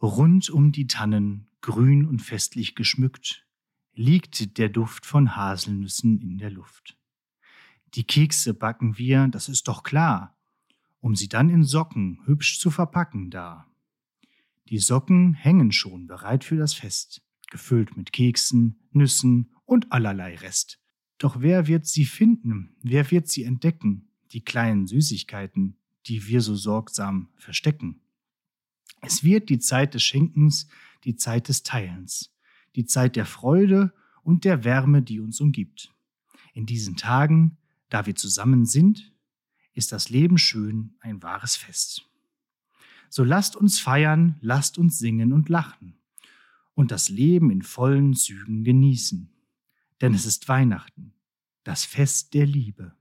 Rund um die Tannen, grün und festlich geschmückt, liegt der Duft von Haselnüssen in der Luft. Die Kekse backen wir, das ist doch klar, um sie dann in Socken hübsch zu verpacken da. Die Socken hängen schon bereit für das Fest, gefüllt mit Keksen, Nüssen und allerlei Rest. Doch wer wird sie finden, wer wird sie entdecken, die kleinen Süßigkeiten, die wir so sorgsam verstecken? Es wird die Zeit des Schenkens, die Zeit des Teilens, die Zeit der Freude und der Wärme, die uns umgibt. In diesen Tagen, da wir zusammen sind, ist das Leben schön ein wahres Fest. So lasst uns feiern, lasst uns singen und lachen und das Leben in vollen Zügen genießen. Denn es ist Weihnachten, das Fest der Liebe,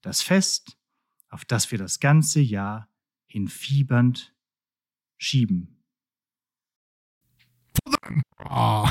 das Fest, auf das wir das ganze Jahr hinfiebernd schieben. Oh.